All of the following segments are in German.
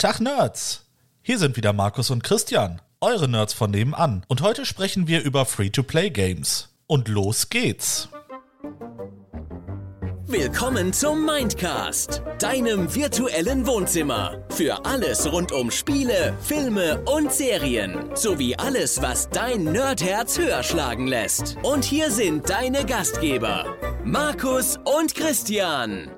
Tag Nerds! Hier sind wieder Markus und Christian, eure Nerds von nebenan. Und heute sprechen wir über Free-to-Play-Games. Und los geht's! Willkommen zum Mindcast, deinem virtuellen Wohnzimmer. Für alles rund um Spiele, Filme und Serien. Sowie alles, was dein Nerdherz höher schlagen lässt. Und hier sind deine Gastgeber, Markus und Christian.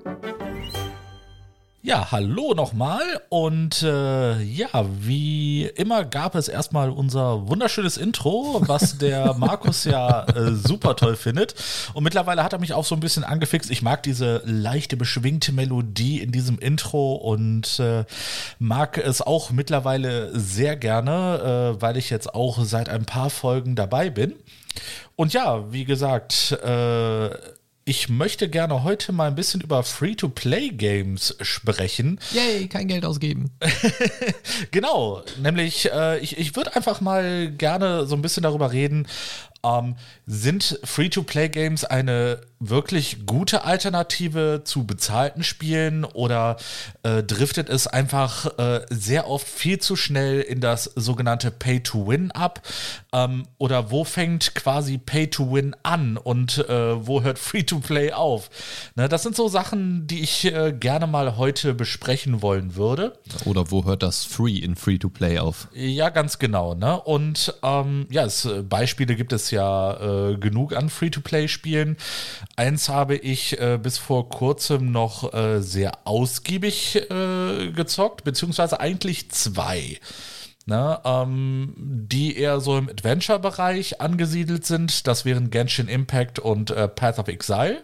Ja, hallo nochmal und äh, ja, wie immer gab es erstmal unser wunderschönes Intro, was der Markus ja äh, super toll findet und mittlerweile hat er mich auch so ein bisschen angefixt. Ich mag diese leichte beschwingte Melodie in diesem Intro und äh, mag es auch mittlerweile sehr gerne, äh, weil ich jetzt auch seit ein paar Folgen dabei bin. Und ja, wie gesagt, äh, ich möchte gerne heute mal ein bisschen über Free-to-Play-Games sprechen. Yay, kein Geld ausgeben. genau, nämlich äh, ich, ich würde einfach mal gerne so ein bisschen darüber reden, ähm, sind Free-to-Play-Games eine wirklich gute Alternative zu bezahlten Spielen oder äh, driftet es einfach äh, sehr oft viel zu schnell in das sogenannte Pay-to-Win ab? Ähm, oder wo fängt quasi Pay-to-Win an und äh, wo hört Free-to-Play auf? Ne, das sind so Sachen, die ich äh, gerne mal heute besprechen wollen würde. Oder wo hört das Free in Free-to-Play auf? Ja, ganz genau. Ne? Und ähm, ja, es, äh, Beispiele gibt es ja äh, genug an Free-to-Play-Spielen. Eins habe ich äh, bis vor kurzem noch äh, sehr ausgiebig äh, gezockt, beziehungsweise eigentlich zwei. Ne, ähm, die eher so im Adventure-Bereich angesiedelt sind. Das wären Genshin Impact und äh, Path of Exile.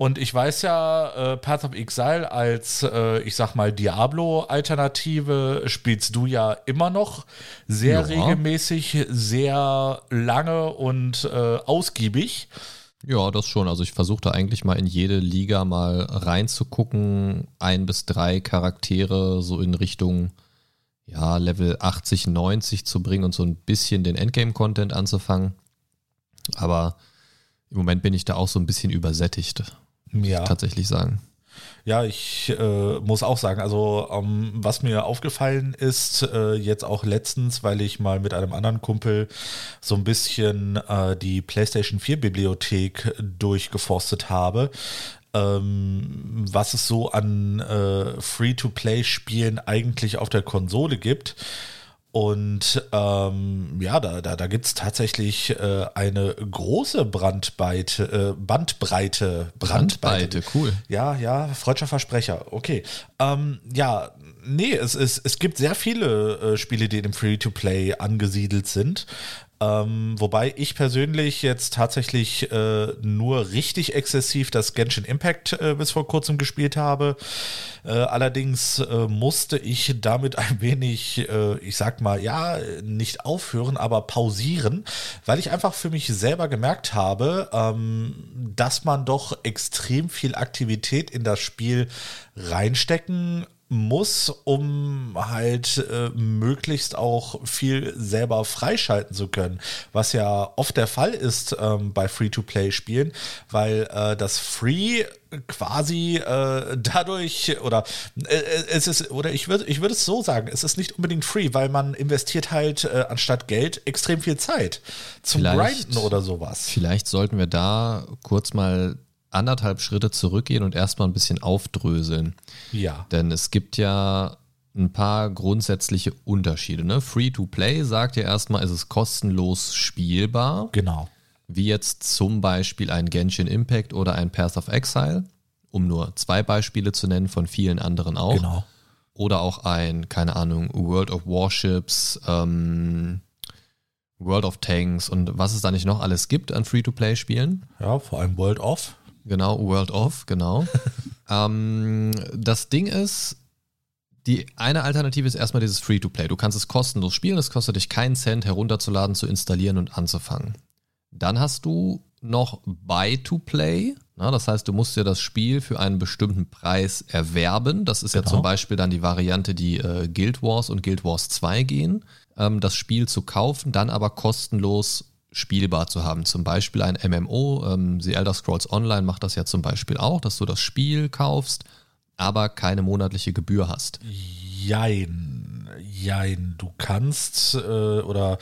Und ich weiß ja, äh, Path of Exile als, äh, ich sag mal, Diablo-Alternative spielst du ja immer noch sehr ja. regelmäßig, sehr lange und äh, ausgiebig. Ja, das schon. Also ich versuche da eigentlich mal in jede Liga mal reinzugucken. Ein bis drei Charaktere so in Richtung ja, Level 80, 90 zu bringen und so ein bisschen den Endgame-Content anzufangen. Aber im Moment bin ich da auch so ein bisschen übersättigt. Ja. tatsächlich sagen. Ja, ich äh, muss auch sagen, also ähm, was mir aufgefallen ist, äh, jetzt auch letztens, weil ich mal mit einem anderen Kumpel so ein bisschen äh, die PlayStation 4 Bibliothek durchgeforstet habe, ähm, was es so an äh, Free-to-Play-Spielen eigentlich auf der Konsole gibt. Und ähm, ja, da, da, da gibt es tatsächlich äh, eine große Brandweite, äh, Bandbreite. Brandweite, cool. Ja, ja, freudscher Versprecher. Okay. Ähm, ja, nee, es, es, es gibt sehr viele äh, Spiele, die im Free-to-Play angesiedelt sind. Ähm, wobei ich persönlich jetzt tatsächlich äh, nur richtig exzessiv das Genshin Impact äh, bis vor kurzem gespielt habe. Äh, allerdings äh, musste ich damit ein wenig, äh, ich sag mal, ja, nicht aufhören, aber pausieren, weil ich einfach für mich selber gemerkt habe, ähm, dass man doch extrem viel Aktivität in das Spiel reinstecken muss, um halt äh, möglichst auch viel selber freischalten zu können, was ja oft der Fall ist ähm, bei Free-to-Play-Spielen, weil äh, das Free quasi äh, dadurch oder äh, äh, es ist oder ich würde ich würde es so sagen, es ist nicht unbedingt free, weil man investiert halt äh, anstatt Geld extrem viel Zeit zum vielleicht, Grinden oder sowas. Vielleicht sollten wir da kurz mal anderthalb Schritte zurückgehen und erstmal ein bisschen aufdröseln. Ja. Denn es gibt ja ein paar grundsätzliche Unterschiede. Ne? Free to Play sagt ja erstmal, es ist kostenlos spielbar. Genau. Wie jetzt zum Beispiel ein Genshin Impact oder ein Path of Exile, um nur zwei Beispiele zu nennen, von vielen anderen auch. Genau. Oder auch ein, keine Ahnung, World of Warships, ähm, World of Tanks und was es da nicht noch alles gibt an Free-to-Play-Spielen. Ja, vor allem World of. Genau, World of, genau. ähm, das Ding ist, die eine Alternative ist erstmal dieses Free-to-Play. Du kannst es kostenlos spielen, es kostet dich keinen Cent herunterzuladen, zu installieren und anzufangen. Dann hast du noch Buy-to-Play. das heißt, du musst dir das Spiel für einen bestimmten Preis erwerben. Das ist genau. ja zum Beispiel dann die Variante, die äh, Guild Wars und Guild Wars 2 gehen. Ähm, das Spiel zu kaufen, dann aber kostenlos spielbar zu haben. Zum Beispiel ein MMO, ähm, The Elder Scrolls Online macht das ja zum Beispiel auch, dass du das Spiel kaufst, aber keine monatliche Gebühr hast. Jein, jein. Du kannst äh, oder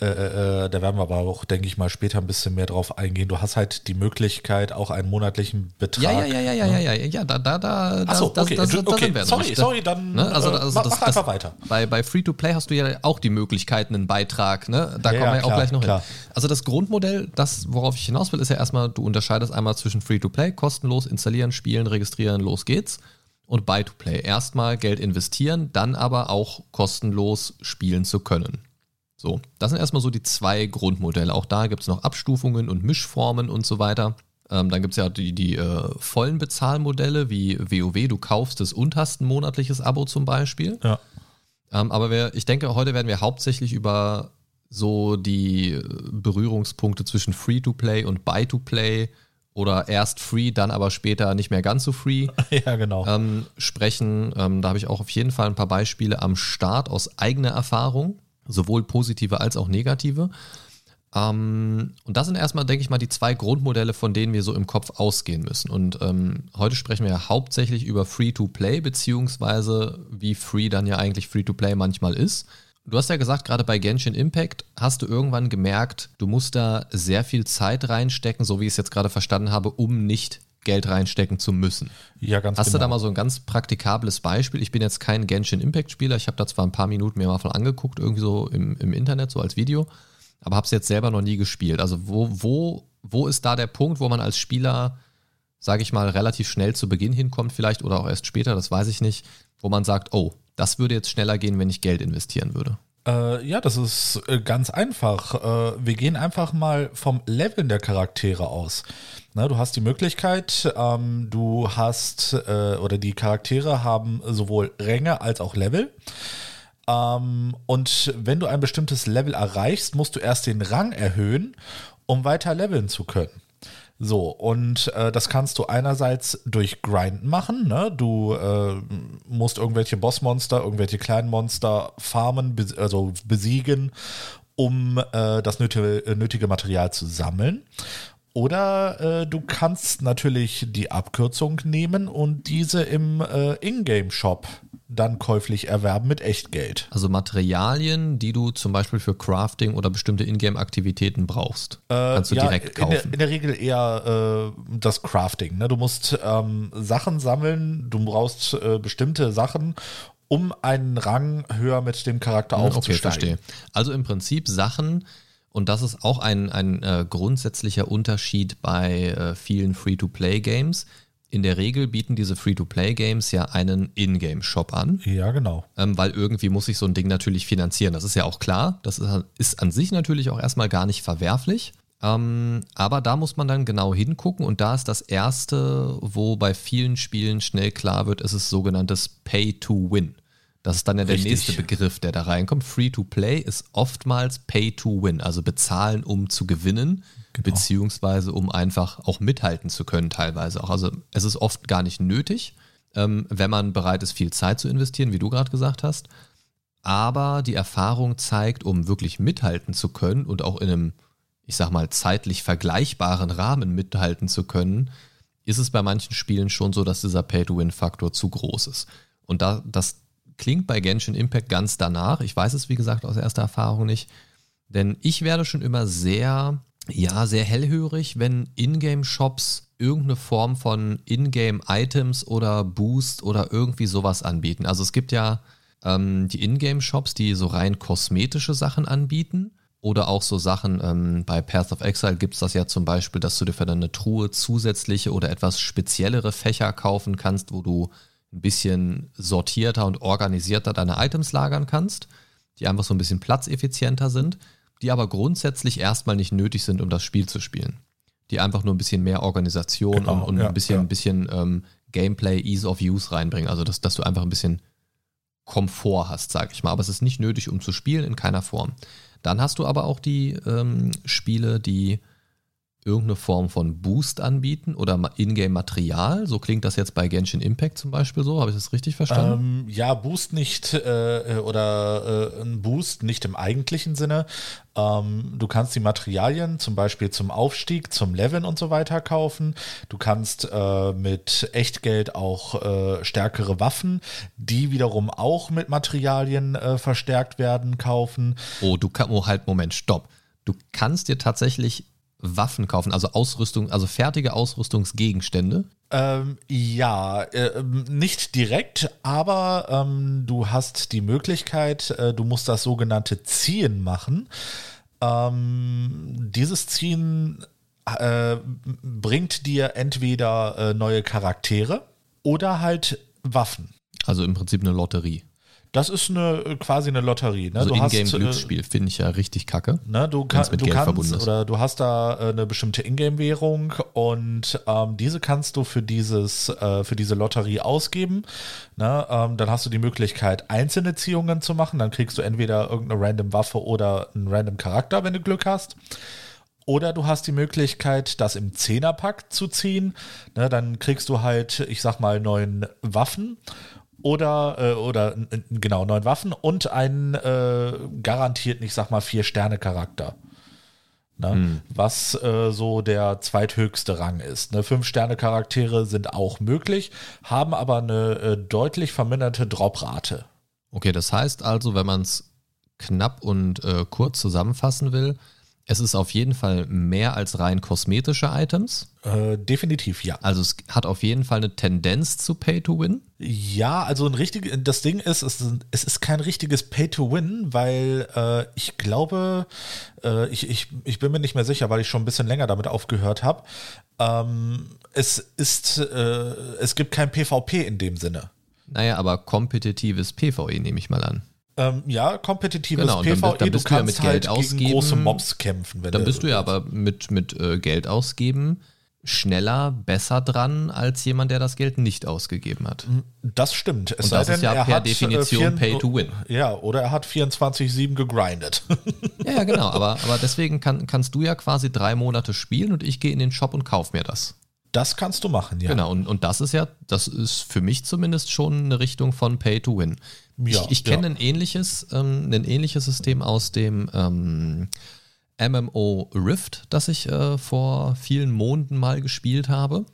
äh, äh, äh, da werden wir aber auch, denke ich mal, später ein bisschen mehr drauf eingehen. Du hast halt die Möglichkeit, auch einen monatlichen Betrag. Ja, ja, ja, ja, ja, ja, ja, ja, da, da, da, Ach so, das, okay, das, das, okay. sind wir sorry, noch. sorry, dann Ne? Also, also mach, einfach weiter. Bei, bei Free-to-Play hast du ja auch die Möglichkeit, einen Beitrag, ne? Da Ja, kommen wir ja, ja auch klar, gleich noch klar. hin. Also das Grundmodell, das, worauf ich hinaus will, ist ja erstmal, du unterscheidest einmal zwischen Free-to-Play, kostenlos installieren, spielen, registrieren, los geht's. Und Buy-to-Play. Erstmal Geld investieren, dann aber auch kostenlos spielen zu können. So, das sind erstmal so die zwei Grundmodelle. Auch da gibt es noch Abstufungen und Mischformen und so weiter. Ähm, dann gibt es ja die, die äh, vollen Bezahlmodelle wie WoW, du kaufst es und hast ein monatliches Abo zum Beispiel. Ja. Ähm, aber wir, ich denke, heute werden wir hauptsächlich über so die äh, Berührungspunkte zwischen Free-to-Play und Buy-to-Play oder erst Free, dann aber später nicht mehr ganz so Free ja, genau. ähm, sprechen. Ähm, da habe ich auch auf jeden Fall ein paar Beispiele am Start aus eigener Erfahrung, sowohl positive als auch negative. Ähm, und das sind erstmal, denke ich mal, die zwei Grundmodelle, von denen wir so im Kopf ausgehen müssen. Und ähm, heute sprechen wir ja hauptsächlich über Free-to-Play, beziehungsweise wie Free dann ja eigentlich Free-to-Play manchmal ist. Du hast ja gesagt, gerade bei Genshin Impact hast du irgendwann gemerkt, du musst da sehr viel Zeit reinstecken, so wie ich es jetzt gerade verstanden habe, um nicht Geld reinstecken zu müssen. ja, ganz Hast genau. du da mal so ein ganz praktikables Beispiel? Ich bin jetzt kein Genshin Impact Spieler, ich habe da zwar ein paar Minuten mir mal von angeguckt, irgendwie so im, im Internet, so als Video, aber habe es jetzt selber noch nie gespielt. Also wo, wo, wo ist da der Punkt, wo man als Spieler, sage ich mal, relativ schnell zu Beginn hinkommt vielleicht oder auch erst später, das weiß ich nicht, wo man sagt, oh, das würde jetzt schneller gehen, wenn ich Geld investieren würde. Äh, ja, das ist äh, ganz einfach. Äh, wir gehen einfach mal vom Leveln der Charaktere aus. Ne, du hast die Möglichkeit, ähm, du hast äh, oder die Charaktere haben sowohl Ränge als auch Level. Ähm, und wenn du ein bestimmtes Level erreichst, musst du erst den Rang erhöhen, um weiter leveln zu können. So, und äh, das kannst du einerseits durch Grind machen. Ne? Du äh, musst irgendwelche Bossmonster, irgendwelche kleinen Monster farmen, bes also besiegen, um äh, das nötige, äh, nötige Material zu sammeln. Oder äh, du kannst natürlich die Abkürzung nehmen und diese im äh, Ingame-Shop dann käuflich erwerben mit Echtgeld. Also Materialien, die du zum Beispiel für Crafting oder bestimmte Ingame-Aktivitäten brauchst, kannst du Äh, ja, direkt in der, kaufen. in der Regel eher äh, das Crafting. Ne? Du musst ähm, Sachen sammeln, du brauchst äh, bestimmte Sachen, um einen Rang höher mit dem Charakter Hm, Okay, aufzusteigen. verstehe. Also im Prinzip Sachen, und das ist auch ein, ein äh, grundsätzlicher Unterschied bei äh, vielen Free-to-Play-Games. In der Regel bieten diese Free-to-Play-Games ja einen Ingame-Shop an, Ja, genau. ähm, weil irgendwie muss sich so ein Ding natürlich finanzieren. Das ist ja auch klar. Das ist, ist an sich natürlich auch erstmal gar nicht verwerflich. Ähm, aber da muss man dann genau hingucken und da ist das Erste, wo bei vielen Spielen schnell klar wird, ist es sogenanntes Pay-to-Win. Das ist dann ja der Richtig. nächste Begriff, der da reinkommt. Free-to-Play ist oftmals Pay-to-Win, also bezahlen, um zu gewinnen, beziehungsweise um einfach auch mithalten zu können teilweise auch. Also es ist oft gar nicht nötig, ähm, wenn man bereit ist, viel Zeit zu investieren, wie du gerade gesagt hast. Aber die Erfahrung zeigt, um wirklich mithalten zu können und auch in einem, ich sag mal, zeitlich vergleichbaren Rahmen mithalten zu können, ist es bei manchen Spielen schon so, dass dieser Pay-to-Win-Faktor zu groß ist. Und da, das klingt bei Genshin Impact ganz danach. Ich weiß es, wie gesagt, aus erster Erfahrung nicht. Denn ich werde schon immer sehr, ja, sehr hellhörig, wenn Ingame-Shops irgendeine Form von Ingame-Items oder Boost oder irgendwie sowas anbieten. Also es gibt ja ähm, die Ingame-Shops, die so rein kosmetische Sachen anbieten. Oder auch so Sachen, ähm, bei Path of Exile gibt es das ja zum Beispiel, dass du dir für deine Truhe zusätzliche oder etwas speziellere Fächer kaufen kannst, wo du ein bisschen sortierter und organisierter deine Items lagern kannst, die einfach so ein bisschen platzeffizienter sind, die aber grundsätzlich erstmal nicht nötig sind, um das Spiel zu spielen. Die einfach nur ein bisschen mehr Organisation Genau, und, und ja, ein bisschen, ja. ein bisschen ähm, Gameplay, Ease of Use reinbringen. Also, dass, dass du einfach ein bisschen Komfort hast, sag ich mal. Aber es ist nicht nötig, um zu spielen, in keiner Form. Dann hast du aber auch die ähm, Spiele, die irgendeine Form von Boost anbieten oder Ingame-Material. So klingt das jetzt bei Genshin Impact zum Beispiel so. Habe ich das richtig verstanden? Ähm, ja, Boost nicht äh, oder äh, ein Boost nicht im eigentlichen Sinne. Ähm, du kannst die Materialien zum Beispiel zum Aufstieg, zum Leveln und so weiter kaufen. Du kannst äh, mit Echtgeld auch äh, stärkere Waffen, die wiederum auch mit Materialien äh, verstärkt werden, kaufen. Oh, du kannst, oh, halt, Moment, stopp. Du kannst dir tatsächlich Waffen kaufen, also Ausrüstung, also fertige Ausrüstungsgegenstände? Ähm, ja, äh, nicht direkt, aber ähm, du hast die Möglichkeit, äh, du musst das sogenannte Ziehen machen. Ähm, dieses Ziehen äh, bringt dir entweder äh, neue Charaktere oder halt Waffen. Also im Prinzip eine Lotterie. Das ist eine quasi eine Lotterie. Ne? Also Ingame-Glücksspiel äh, finde ich ja richtig kacke. Ne? Du, kann, du kannst oder du hast da äh, eine bestimmte Ingame-Währung und ähm, diese kannst du für dieses äh, für diese Lotterie ausgeben. Ne? Ähm, dann hast du die Möglichkeit einzelne Ziehungen zu machen. Dann kriegst du entweder irgendeine random Waffe oder einen random Charakter, wenn du Glück hast. Oder du hast die Möglichkeit, das im Zehnerpack zu ziehen. Ne, dann kriegst du halt, ich sag mal, neun Waffen oder, äh, oder genau, neun Waffen und einen äh, garantierten, ich sag mal, Vier-Sterne-Charakter. Ne? Hm. Was äh, so der zweithöchste Rang ist. Ne? Fünf-Sterne-Charaktere sind auch möglich, haben aber eine äh, deutlich verminderte Droprate. Okay, das heißt also, wenn man es knapp und äh, kurz zusammenfassen will, es ist auf jeden Fall mehr als rein kosmetische Items. Äh, definitiv, ja. Also es hat auf jeden Fall eine Tendenz zu Pay to Win. Ja, also ein richtig, das Ding ist, es, es ist kein richtiges Pay to Win, weil äh, ich glaube, äh, ich, ich, ich bin mir nicht mehr sicher, weil ich schon ein bisschen länger damit aufgehört habe. Ähm, es ist, äh, es gibt kein PvP in dem Sinne. Naja, aber kompetitives PvE nehme ich mal an. Ähm, ja, kompetitives genau, PvE, dann, dann du kannst du ja mit halt Geld ausgeben, gegen große Mobs kämpfen. dann bist du ja aber mit, mit äh, Geld ausgeben schneller, besser dran als jemand, der das Geld nicht ausgegeben hat. Das stimmt. Es Und das denn, ist ja per hat, äh, Definition äh, Pay to Win. Ja, oder er hat 24-7 gegrindet. ja, ja, genau. Aber, aber deswegen kann, kannst du ja quasi drei Monate spielen und ich gehe in den Shop und kaufe mir das. Das kannst du machen, ja. Genau, und, und das ist ja, das ist für mich zumindest schon eine Richtung von Pay to Win. Ja, ich ich kenne ja. ein ähnliches, ähm, ein ähnliches System aus dem ähm, MMO Rift, das ich äh, vor vielen Monaten mal gespielt habe.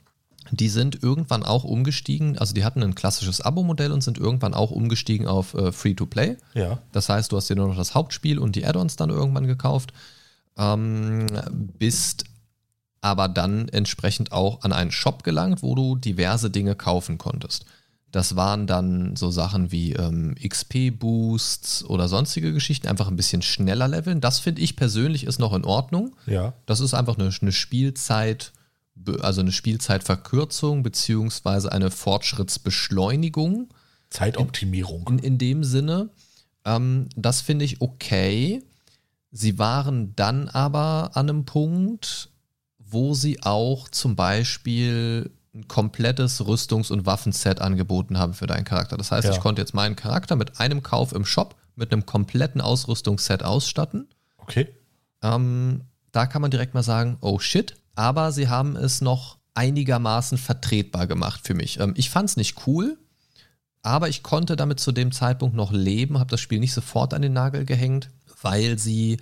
Die sind irgendwann auch umgestiegen, also die hatten ein klassisches Abo-Modell und sind irgendwann auch umgestiegen auf äh, Free-to-Play. Ja. Das heißt, du hast dir nur noch das Hauptspiel und die Add-ons dann irgendwann gekauft, ähm, bist aber dann entsprechend auch an einen Shop gelangt, wo du diverse Dinge kaufen konntest. Das waren dann so Sachen wie ähm, XP-Boosts oder sonstige Geschichten, einfach ein bisschen schneller leveln. Das finde ich persönlich ist noch in Ordnung. Ja. Das ist einfach eine, eine Spielzeit, also eine Spielzeitverkürzung beziehungsweise eine Fortschrittsbeschleunigung. Zeitoptimierung. In, in, dem Sinne. Ähm, das finde ich okay. Sie waren dann aber an einem Punkt, wo sie auch zum Beispiel ein komplettes Rüstungs- und Waffenset angeboten haben für deinen Charakter. Das heißt, ja. ich konnte jetzt meinen Charakter mit einem Kauf im Shop mit einem kompletten Ausrüstungsset ausstatten. Okay. Ähm, da kann man direkt mal sagen, oh shit. Aber sie haben es noch einigermaßen vertretbar gemacht für mich. Ähm, ich fand es nicht cool, aber ich konnte damit zu dem Zeitpunkt noch leben, habe das Spiel nicht sofort an den Nagel gehängt, weil sie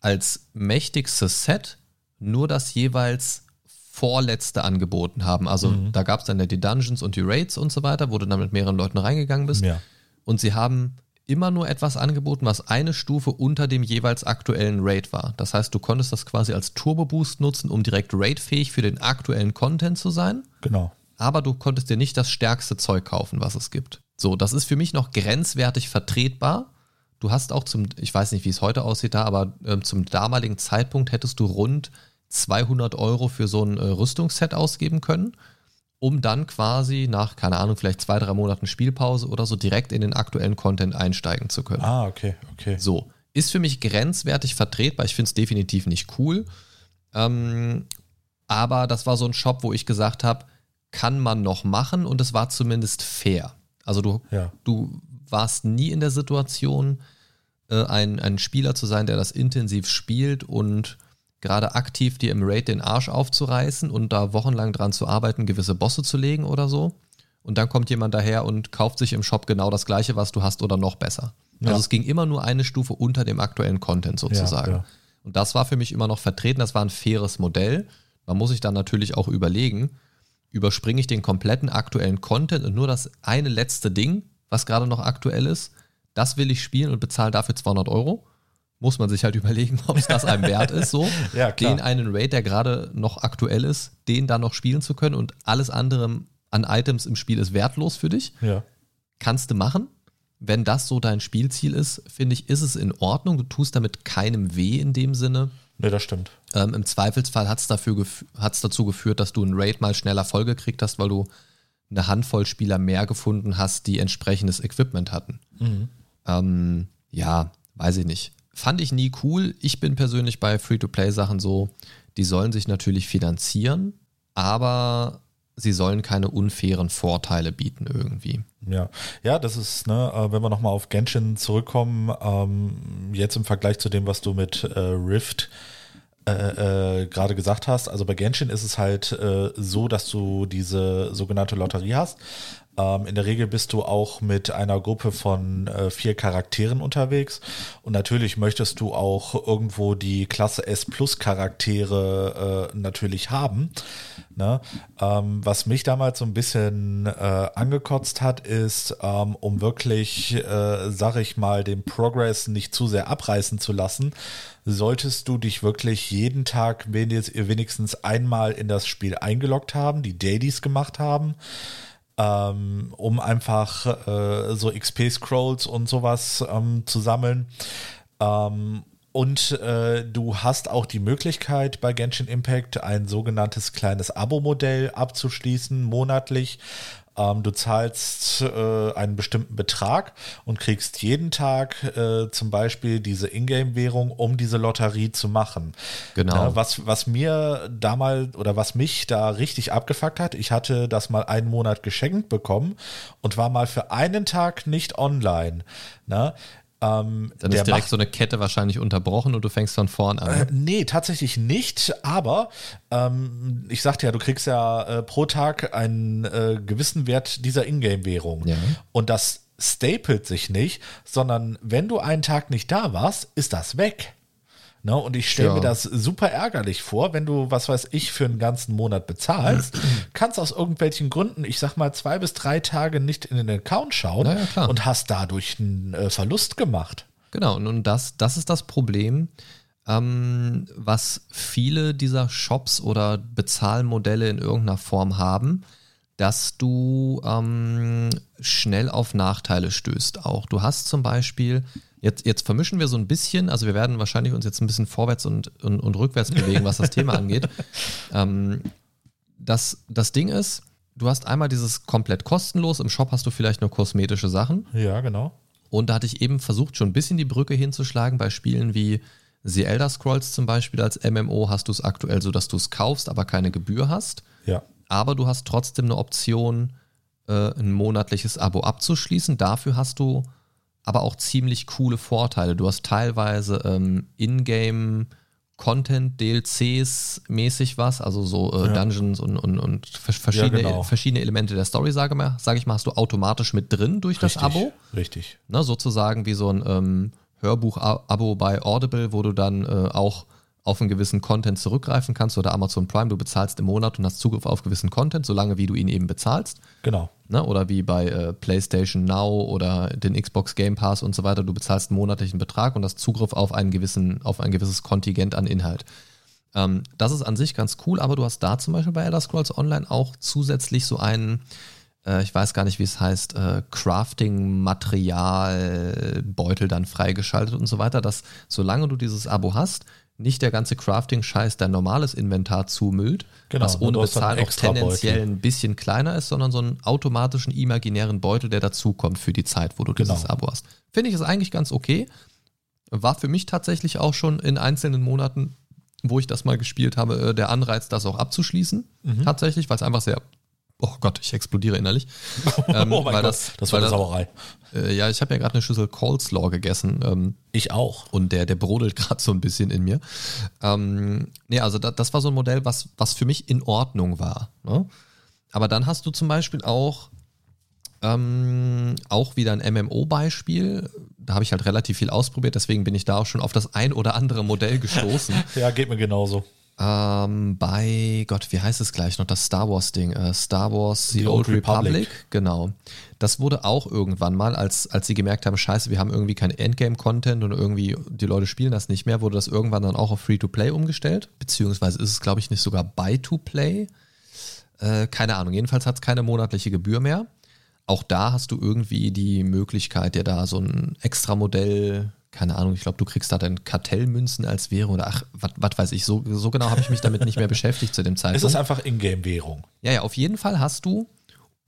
als mächtigstes Set nur das jeweils vorletzte angeboten haben. Also mhm. da gab es dann ja die Dungeons und die Raids und so weiter, wo du dann mit mehreren Leuten reingegangen bist. Ja. Und sie haben immer nur etwas angeboten, was eine Stufe unter dem jeweils aktuellen Raid war. Das heißt, du konntest das quasi als Turbo-Boost nutzen, um direkt raidfähig für den aktuellen Content zu sein. Genau. Aber du konntest dir nicht das stärkste Zeug kaufen, was es gibt. So, das ist für mich noch grenzwertig vertretbar. Du hast auch zum, ich weiß nicht, wie es heute aussieht da, aber äh, zum damaligen Zeitpunkt hättest du rund 200 Euro für so ein äh, Rüstungsset ausgeben können, um dann quasi nach, keine Ahnung, vielleicht zwei, drei Monaten Spielpause oder so direkt in den aktuellen Content einsteigen zu können. Ah, okay, okay. So, ist für mich grenzwertig vertretbar. Ich finde es definitiv nicht cool. Ähm, aber das war so ein Shop, wo ich gesagt habe, kann man noch machen und es war zumindest fair. Also du, ja. du warst nie in der Situation, äh, ein, ein Spieler zu sein, der das intensiv spielt und gerade aktiv dir im Raid den Arsch aufzureißen und da wochenlang dran zu arbeiten, gewisse Bosse zu legen oder so. Und dann kommt jemand daher und kauft sich im Shop genau das gleiche, was du hast oder noch besser. Ja. Also es ging immer nur eine Stufe unter dem aktuellen Content sozusagen. Ja, ja. Und das war für mich immer noch vertreten, das war ein faires Modell. Man muss sich dann natürlich auch überlegen, überspringe ich den kompletten aktuellen Content und nur das eine letzte Ding, was gerade noch aktuell ist, das will ich spielen und bezahle dafür 200 Euro. Muss man sich halt überlegen, ob es das einem wert ist, so Ja, den einen Raid, der gerade noch aktuell ist, den dann noch spielen zu können und alles andere an Items im Spiel ist wertlos für dich. Ja. Kannst du machen. Wenn das so dein Spielziel ist, finde ich, ist es in Ordnung. Du tust damit keinem weh in dem Sinne. Ne, das stimmt. Ähm, Im Zweifelsfall hat es dazu geführt, dass du einen Raid mal schneller vollgekriegt hast, weil du eine Handvoll Spieler mehr gefunden hast, die entsprechendes Equipment hatten. Ähm, ja, weiß ich nicht. Fand ich nie cool. Ich bin persönlich bei Free-to-Play-Sachen so, die sollen sich natürlich finanzieren, aber sie sollen keine unfairen Vorteile bieten irgendwie. Ja, ja, das ist, ne, äh, wenn wir nochmal auf Genshin zurückkommen, ähm, jetzt im Vergleich zu dem, was du mit äh, Rift äh, äh, gerade gesagt hast, also bei Genshin ist es halt äh, so, dass du diese sogenannte Lotterie hast. Ähm, in der Regel bist du auch mit einer Gruppe von äh, vier Charakteren unterwegs und natürlich möchtest du auch irgendwo die Klasse S Plus Charaktere äh, natürlich haben. Ne? Ähm, was mich damals so ein bisschen äh, angekotzt hat, ist, ähm, um wirklich, äh, sag ich mal, den Progress nicht zu sehr abreißen zu lassen, solltest du dich wirklich jeden Tag wenigstens einmal in das Spiel eingeloggt haben, die Dailies gemacht haben, ähm, um einfach äh, so XP-Scrolls und sowas ähm, zu sammeln. Ähm, und äh, du hast auch die Möglichkeit bei Genshin Impact ein sogenanntes kleines Abo-Modell abzuschließen, monatlich. Ähm, du zahlst äh, einen bestimmten Betrag und kriegst jeden Tag äh, zum Beispiel diese Ingame-Währung, um diese Lotterie zu machen. Genau. Ja, was, was mir damals oder was mich da richtig abgefuckt hat, ich hatte das mal einen Monat geschenkt bekommen und war mal für einen Tag nicht online. Ne? Ähm, Dann ist direkt macht- so eine Kette wahrscheinlich unterbrochen und du fängst von vorn an. äh, nee, tatsächlich nicht, aber ähm, ich sagte ja, du kriegst ja äh, pro Tag einen äh, gewissen Wert dieser Ingame-Währung. Ja. Und das stapelt sich nicht, sondern wenn du einen Tag nicht da warst, ist das weg. Ne? Und ich stelle Ja. mir das super ärgerlich vor, wenn du, was weiß ich, für einen ganzen Monat bezahlst, kannst aus irgendwelchen Gründen, ich sag mal, zwei bis drei Tage nicht in den Account schauen Na ja, klar. und hast dadurch einen äh, Verlust gemacht. Genau, und, und das, das ist das Problem, ähm, was viele dieser Shops oder Bezahlmodelle in irgendeiner Form haben, dass du ähm, schnell auf Nachteile stößt auch. Du hast zum Beispiel, jetzt, jetzt vermischen wir so ein bisschen, also wir werden wahrscheinlich uns jetzt ein bisschen vorwärts und, und, und rückwärts bewegen, was das Thema angeht. Ähm, das, das Ding ist, du hast einmal dieses komplett kostenlos, im Shop hast du vielleicht nur kosmetische Sachen. Ja, genau. Und da hatte ich eben versucht, schon ein bisschen die Brücke hinzuschlagen. Bei Spielen wie The Elder Scrolls zum Beispiel als MMO hast du es aktuell so, dass du es kaufst, aber keine Gebühr hast. Ja. Aber du hast trotzdem eine Option, äh, ein monatliches Abo abzuschließen. Dafür hast du aber auch ziemlich coole Vorteile. Du hast teilweise ähm, Ingame Content, DLCs mäßig was, also so äh, Ja. Dungeons und, und, und vers- verschiedene, genau. verschiedene Elemente der Story, sage, mal, sage ich mal, hast du automatisch mit drin durch das Richtig, Abo Richtig. ne, sozusagen wie so ein ähm, Hörbuch-Abo bei Audible, wo du dann äh, auch auf einen gewissen Content zurückgreifen kannst oder Amazon Prime, du bezahlst im Monat und hast Zugriff auf gewissen Content, solange wie du ihn eben bezahlst. Genau. Ne? Oder wie bei äh, PlayStation Now oder den Xbox Game Pass und so weiter, du bezahlst einen monatlichen Betrag und hast Zugriff auf einen gewissen, auf ein gewisses Kontingent an Inhalt. Ähm, das ist an sich ganz cool, aber du hast da zum Beispiel bei Elder Scrolls Online auch zusätzlich so einen, äh, ich weiß gar nicht, wie es heißt, äh, Crafting-Material-Beutel dann freigeschaltet und so weiter, dass solange du dieses Abo hast, nicht der ganze Crafting-Scheiß dein normales Inventar zumüllt, Genau, was ohne Bezahlen auch Beutel. tendenziell ein bisschen kleiner ist, sondern so einen automatischen imaginären Beutel, der dazukommt für die Zeit, wo du Genau. dieses Abo hast. Finde ich ist eigentlich ganz okay. War für mich tatsächlich auch schon in einzelnen Monaten, wo ich das mal gespielt habe, äh, der Anreiz, das auch abzuschließen. Mhm. Tatsächlich, weil es einfach sehr Oh Gott, ich explodiere innerlich. Ähm, oh mein Gott, das, das war eine Sauerei. Äh, ja, ich habe ja gerade eine Schüssel Coleslaw gegessen. Ähm, ich auch. Und der, der brodelt gerade so ein bisschen in mir. Ähm, nee, also da, das war so ein Modell, was, was für mich in Ordnung war. Ne? Aber dann hast du zum Beispiel auch ähm, auch wieder ein MMO-Beispiel. Da habe ich halt relativ viel ausprobiert, deswegen bin ich da auch schon auf das ein oder andere Modell gestoßen. ja, geht mir genauso. Ähm, bei, Gott, wie heißt es gleich noch, das Star Wars-Ding? Äh, Star Wars The, The Old, Old Republic. Republic. Genau. Das wurde auch irgendwann mal, als, als sie gemerkt haben, scheiße, wir haben irgendwie kein Endgame-Content und irgendwie die Leute spielen das nicht mehr, wurde das irgendwann dann auch auf Free-to-Play umgestellt. Beziehungsweise ist es, glaube ich, nicht sogar Buy-to-Play. Äh, keine Ahnung. Jedenfalls hat es keine monatliche Gebühr mehr. Auch da hast du irgendwie die Möglichkeit, dir da so ein extra Modell keine Ahnung, ich glaube, du kriegst da dann Kartellmünzen als Währung oder ach, was weiß ich, so, so genau habe ich mich damit nicht mehr beschäftigt zu dem Zeitpunkt. Es ist einfach Ingame-Währung. Ja, ja, auf jeden Fall hast du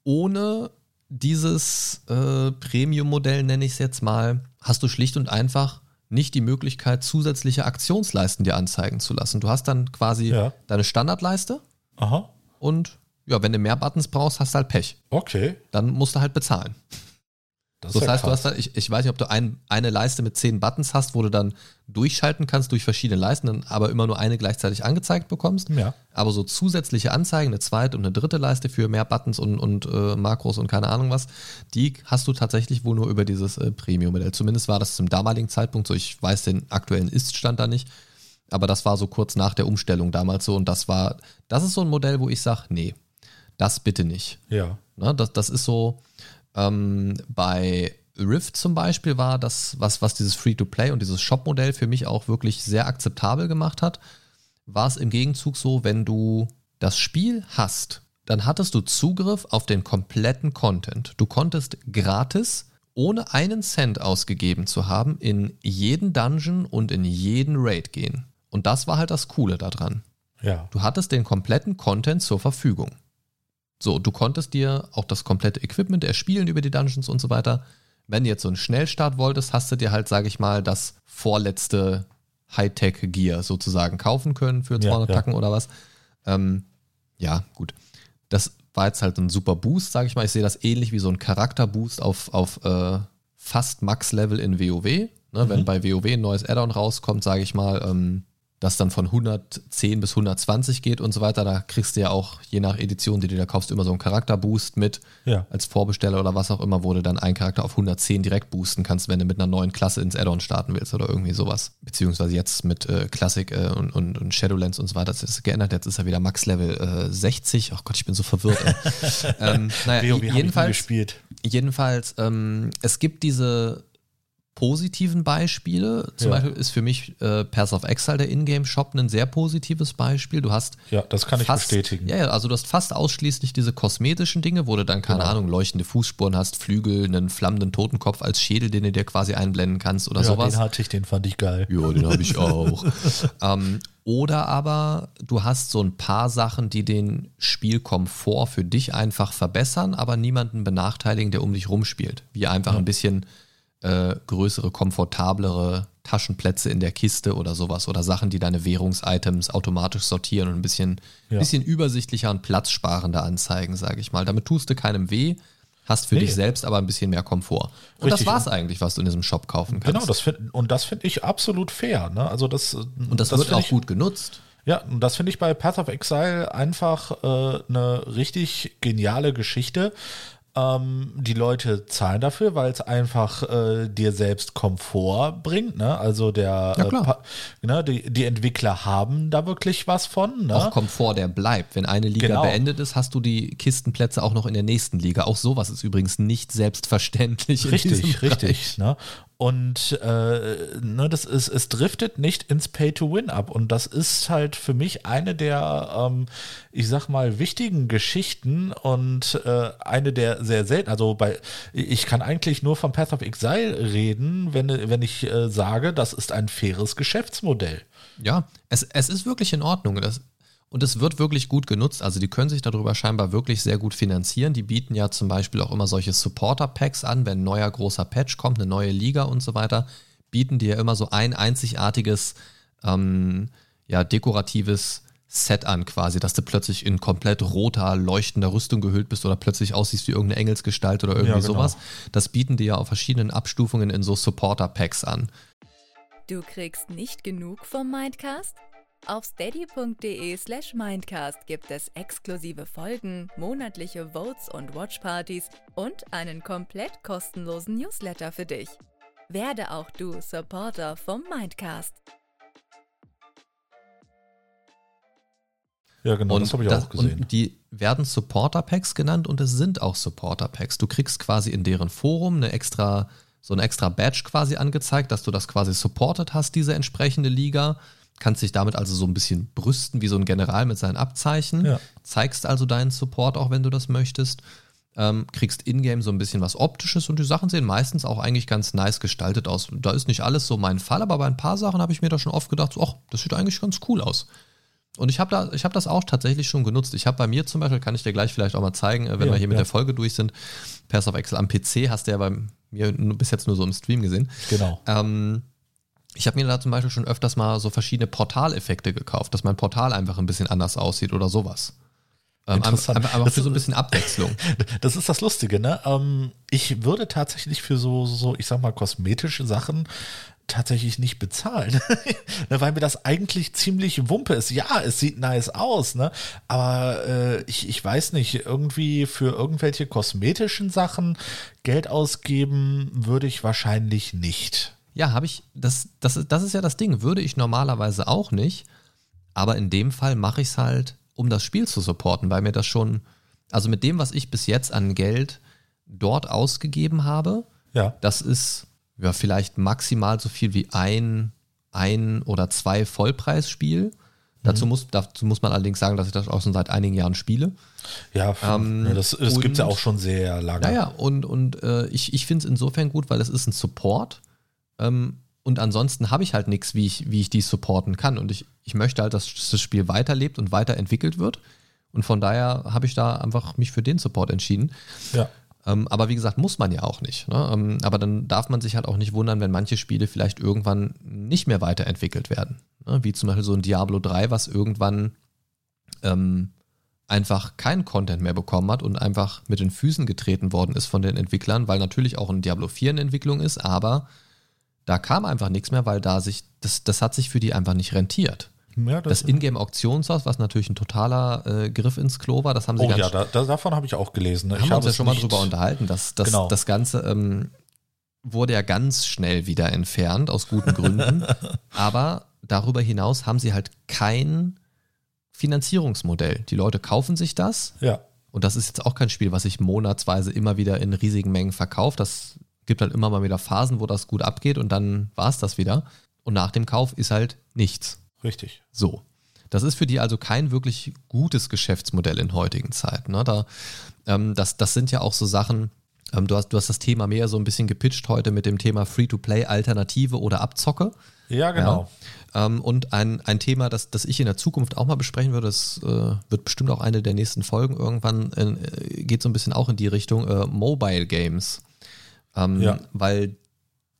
ohne dieses äh, Premium-Modell, nenne ich es jetzt mal, hast du schlicht und einfach nicht die Möglichkeit, zusätzliche Aktionsleisten dir anzeigen zu lassen. Du hast dann quasi ja. deine Standardleiste Aha. und ja, wenn du mehr Buttons brauchst, hast du halt Pech. Okay. Dann musst du halt bezahlen. Das, das heißt, krass. du hast da, ich, ich weiß nicht, ob du ein, eine Leiste mit zehn Buttons hast, wo du dann durchschalten kannst durch verschiedene Leisten, dann aber immer nur eine gleichzeitig angezeigt bekommst. Ja. Aber so zusätzliche Anzeigen, eine zweite und eine dritte Leiste für mehr Buttons und, und äh, Makros und keine Ahnung was, die hast du tatsächlich wohl nur über dieses äh, Premium-Modell. Zumindest war das zum damaligen Zeitpunkt so. Ich weiß den aktuellen Ist-Stand da nicht. Aber das war so kurz nach der Umstellung damals so. Und das war, das ist so ein Modell, wo ich sage, nee, das bitte nicht. Ja. Na, das, das ist so, ähm, bei Rift zum Beispiel war das, was, was dieses Free-to-Play und dieses Shop-Modell für mich auch wirklich sehr akzeptabel gemacht hat, war es im Gegenzug so, wenn du das Spiel hast, dann hattest du Zugriff auf den kompletten Content. Du konntest gratis, ohne einen Cent ausgegeben zu haben, in jeden Dungeon und in jeden Raid gehen. Und das war halt das Coole daran. Ja. Du hattest den kompletten Content zur Verfügung. So, du konntest dir auch das komplette Equipment erspielen über die Dungeons und so weiter. Wenn du jetzt so einen Schnellstart wolltest, hast du dir halt, sage ich mal, das vorletzte Hightech-Gear sozusagen kaufen können für 200 ja, ja. Tacken oder was. Ähm, ja, gut. Das war jetzt halt ein super Boost, sage ich mal. Ich sehe das ähnlich wie so ein Charakterboost auf, auf äh, fast Max-Level in WoW. Ne? Mhm. Wenn bei WoW ein neues Add-on rauskommt, sage ich mal, ähm, das dann von 110 bis 120 geht und so weiter. Da kriegst du ja auch, je nach Edition, die du da kaufst, immer so einen Charakterboost mit. Ja. Als Vorbesteller oder was auch immer, wo du dann einen Charakter auf 110 direkt boosten kannst, wenn du mit einer neuen Klasse ins Add-on starten willst oder irgendwie sowas. Beziehungsweise jetzt mit äh, Classic äh, und, und, und, Shadowlands und so weiter. Das ist geändert. Jetzt ist er wieder Max-Level äh, 60. Oh Gott, ich bin so verwirrt. ähm, naja, jedenfalls, jedenfalls ähm, es gibt diese positiven Beispiele. Zum ja. Beispiel ist für mich äh, Pass of Exile, der Ingame-Shop, ein sehr positives Beispiel. Du hast. Ja, das kann ich fast, bestätigen. Ja, ja, also du hast fast ausschließlich diese kosmetischen Dinge, wo du dann, keine genau. Ahnung, leuchtende Fußspuren hast, Flügel, einen flammenden Totenkopf als Schädel, den du dir quasi einblenden kannst oder ja, sowas. Den hatte ich, den fand ich geil. Ja, den habe ich auch. ähm, oder aber du hast so ein paar Sachen, die den Spielkomfort für dich einfach verbessern, aber niemanden benachteiligen, der um dich rumspielt. Wie einfach ja. ein bisschen äh, größere, komfortablere Taschenplätze in der Kiste oder sowas oder Sachen, die deine Währungsitems automatisch sortieren und ein bisschen, ja. bisschen übersichtlicher und platzsparender anzeigen, sage ich mal. Damit tust du keinem weh, hast für nee. dich selbst aber ein bisschen mehr Komfort. Und Richtig. das war es eigentlich, was du in diesem Shop kaufen kannst. Genau, das find, und das finde ich absolut fair. Ne? Also das, und das, das wird auch ich, gut genutzt. Ja, und das finde ich bei Path of Exile einfach äh, eine richtig geniale Geschichte. Ähm, die Leute zahlen dafür, weil es einfach äh, dir selbst Komfort bringt. Ne? Also der, ja, äh, ne, die, die, Entwickler haben da wirklich was von. Ne? Auch Komfort, der bleibt. Wenn eine Liga genau. beendet ist, hast du die Kistenplätze auch noch in der nächsten Liga. Auch sowas ist übrigens nicht selbstverständlich. Richtig, richtig. Ne? Und äh, ne, das ist, es driftet nicht ins Pay-to-Win ab. Und das ist halt für mich eine der, ähm, ich sag mal, wichtigen Geschichten und äh, eine der sehr selten. Also bei, ich kann eigentlich nur vom Path of Exile reden, wenn, wenn ich äh, sage, das ist ein faires Geschäftsmodell. Ja, es, es ist wirklich in Ordnung. Das, und es wird wirklich gut genutzt. Also die können sich darüber scheinbar wirklich sehr gut finanzieren. Die bieten ja zum Beispiel auch immer solche Supporter-Packs an, wenn ein neuer großer Patch kommt, eine neue Liga und so weiter, bieten die ja immer so ein einzigartiges, ähm, ja, dekoratives Set an quasi, dass du plötzlich in komplett roter, leuchtender Rüstung gehüllt bist oder plötzlich aussiehst wie irgendeine Engelsgestalt oder irgendwie Ja, genau. sowas. Das bieten die ja auf verschiedenen Abstufungen in so Supporter-Packs an. Du kriegst nicht genug vom Mindcast? Auf steady.de slash Mindcast gibt es exklusive Folgen, monatliche Votes und Watchpartys und einen komplett kostenlosen Newsletter für dich. Werde auch du Supporter vom Mindcast. Ja, genau, das habe ich auch gesehen. Und die werden Supporter-Packs genannt und es sind auch Supporter-Packs. Du kriegst quasi in deren Forum eine extra, so eine extra Badge quasi angezeigt, dass du das quasi supported hast, diese entsprechende Liga. Kannst dich damit also so ein bisschen brüsten, wie so ein General mit seinen Abzeichen. Ja. Zeigst also deinen Support auch, wenn du das möchtest. Ähm, kriegst in-game so ein bisschen was Optisches und die Sachen sehen meistens auch eigentlich ganz nice gestaltet aus. Da ist nicht alles so mein Fall, aber bei ein paar Sachen habe ich mir da schon oft gedacht, so, ach, das sieht eigentlich ganz cool aus. Und ich habe da, ich habe das auch tatsächlich schon genutzt. Ich habe bei mir zum Beispiel, kann ich dir gleich vielleicht auch mal zeigen, äh, wenn Ja, wir hier mit ja. der Folge durch sind, Pass of Excel am PC hast du ja bei mir bis jetzt nur so im Stream gesehen. Genau. Ähm, ich habe mir da zum Beispiel schon öfters mal so verschiedene Portaleffekte gekauft, dass mein Portal einfach ein bisschen anders aussieht oder sowas. Ähm, Interessant. einfach Das für so ein bisschen Abwechslung. Das ist das Lustige, ne? Ähm, ich würde tatsächlich für so, so, ich sag mal, kosmetische Sachen tatsächlich nicht bezahlen. Ne, Weil mir das eigentlich ziemlich Wumpe ist. Ja, es sieht nice aus, ne? Aber äh, ich, ich weiß nicht, irgendwie für irgendwelche kosmetischen Sachen Geld ausgeben würde ich wahrscheinlich nicht. Ja, habe ich, das, das, ist- das ist ja das Ding, würde ich normalerweise auch nicht, aber in dem Fall mache ich es halt, um das Spiel zu supporten, weil mir das schon, also mit dem, was ich bis jetzt an Geld dort ausgegeben habe, Ja. das ist ja vielleicht maximal so viel wie ein, ein oder zwei Vollpreisspiel. Dazu, muss, dazu muss man allerdings sagen, dass ich das auch schon seit einigen Jahren spiele. Ja, Ähm, ne, das, das gibt es ja auch schon sehr lange. Naja, und, und äh, ich, ich finde es insofern gut, weil es ist ein Support. Ähm, und ansonsten habe ich halt nichts, wie ich, wie ich dies supporten kann. Und ich, ich möchte halt, dass das Spiel weiterlebt und weiterentwickelt wird. Und von daher habe ich da einfach mich für den Support entschieden. Ja. Ähm, aber wie gesagt, muss man ja auch nicht. Ne? Ähm, aber dann darf man sich halt auch nicht wundern, wenn manche Spiele vielleicht irgendwann nicht mehr weiterentwickelt werden. Ne? Wie zum Beispiel so ein Diablo 3, was irgendwann ähm, einfach keinen Content mehr bekommen hat und einfach mit den Füßen getreten worden ist von den Entwicklern, weil natürlich auch ein Diablo 4 in Entwicklung ist, aber da kam einfach nichts mehr, weil da sich, das, das hat sich für die einfach nicht rentiert. ja Das Ingame-Auktionshaus, was natürlich ein totaler äh, Griff ins Klo war, das haben sie Oh ganz ja, da, da, davon habe ich auch gelesen. Ne? haben ich wir uns ja schon mal drüber unterhalten, dass, dass Genau. das Ganze ähm, wurde ja ganz schnell wieder entfernt, aus guten Gründen. Aber darüber hinaus haben sie halt kein Finanzierungsmodell. Die Leute kaufen sich das Ja. und das ist jetzt auch kein Spiel, was sich monatsweise immer wieder in riesigen Mengen verkauft. Das gibt halt immer mal wieder Phasen, wo das gut abgeht und dann war es das wieder. Und nach dem Kauf ist halt nichts. Richtig. So. Das ist für die also kein wirklich gutes Geschäftsmodell in heutigen Zeiten. Ne? Da, ähm, das, das sind ja auch so Sachen, ähm, du, hast, du hast das Thema mehr so ein bisschen gepitcht heute mit dem Thema Free-to-Play-Alternative oder Abzocke. Ja, genau. Ja. Ähm, und ein, ein Thema, das, das ich in der Zukunft auch mal besprechen würde, das äh, wird bestimmt auch eine der nächsten Folgen irgendwann, äh, geht so ein bisschen auch in die Richtung äh, Mobile Games. Ähm, Ja. Weil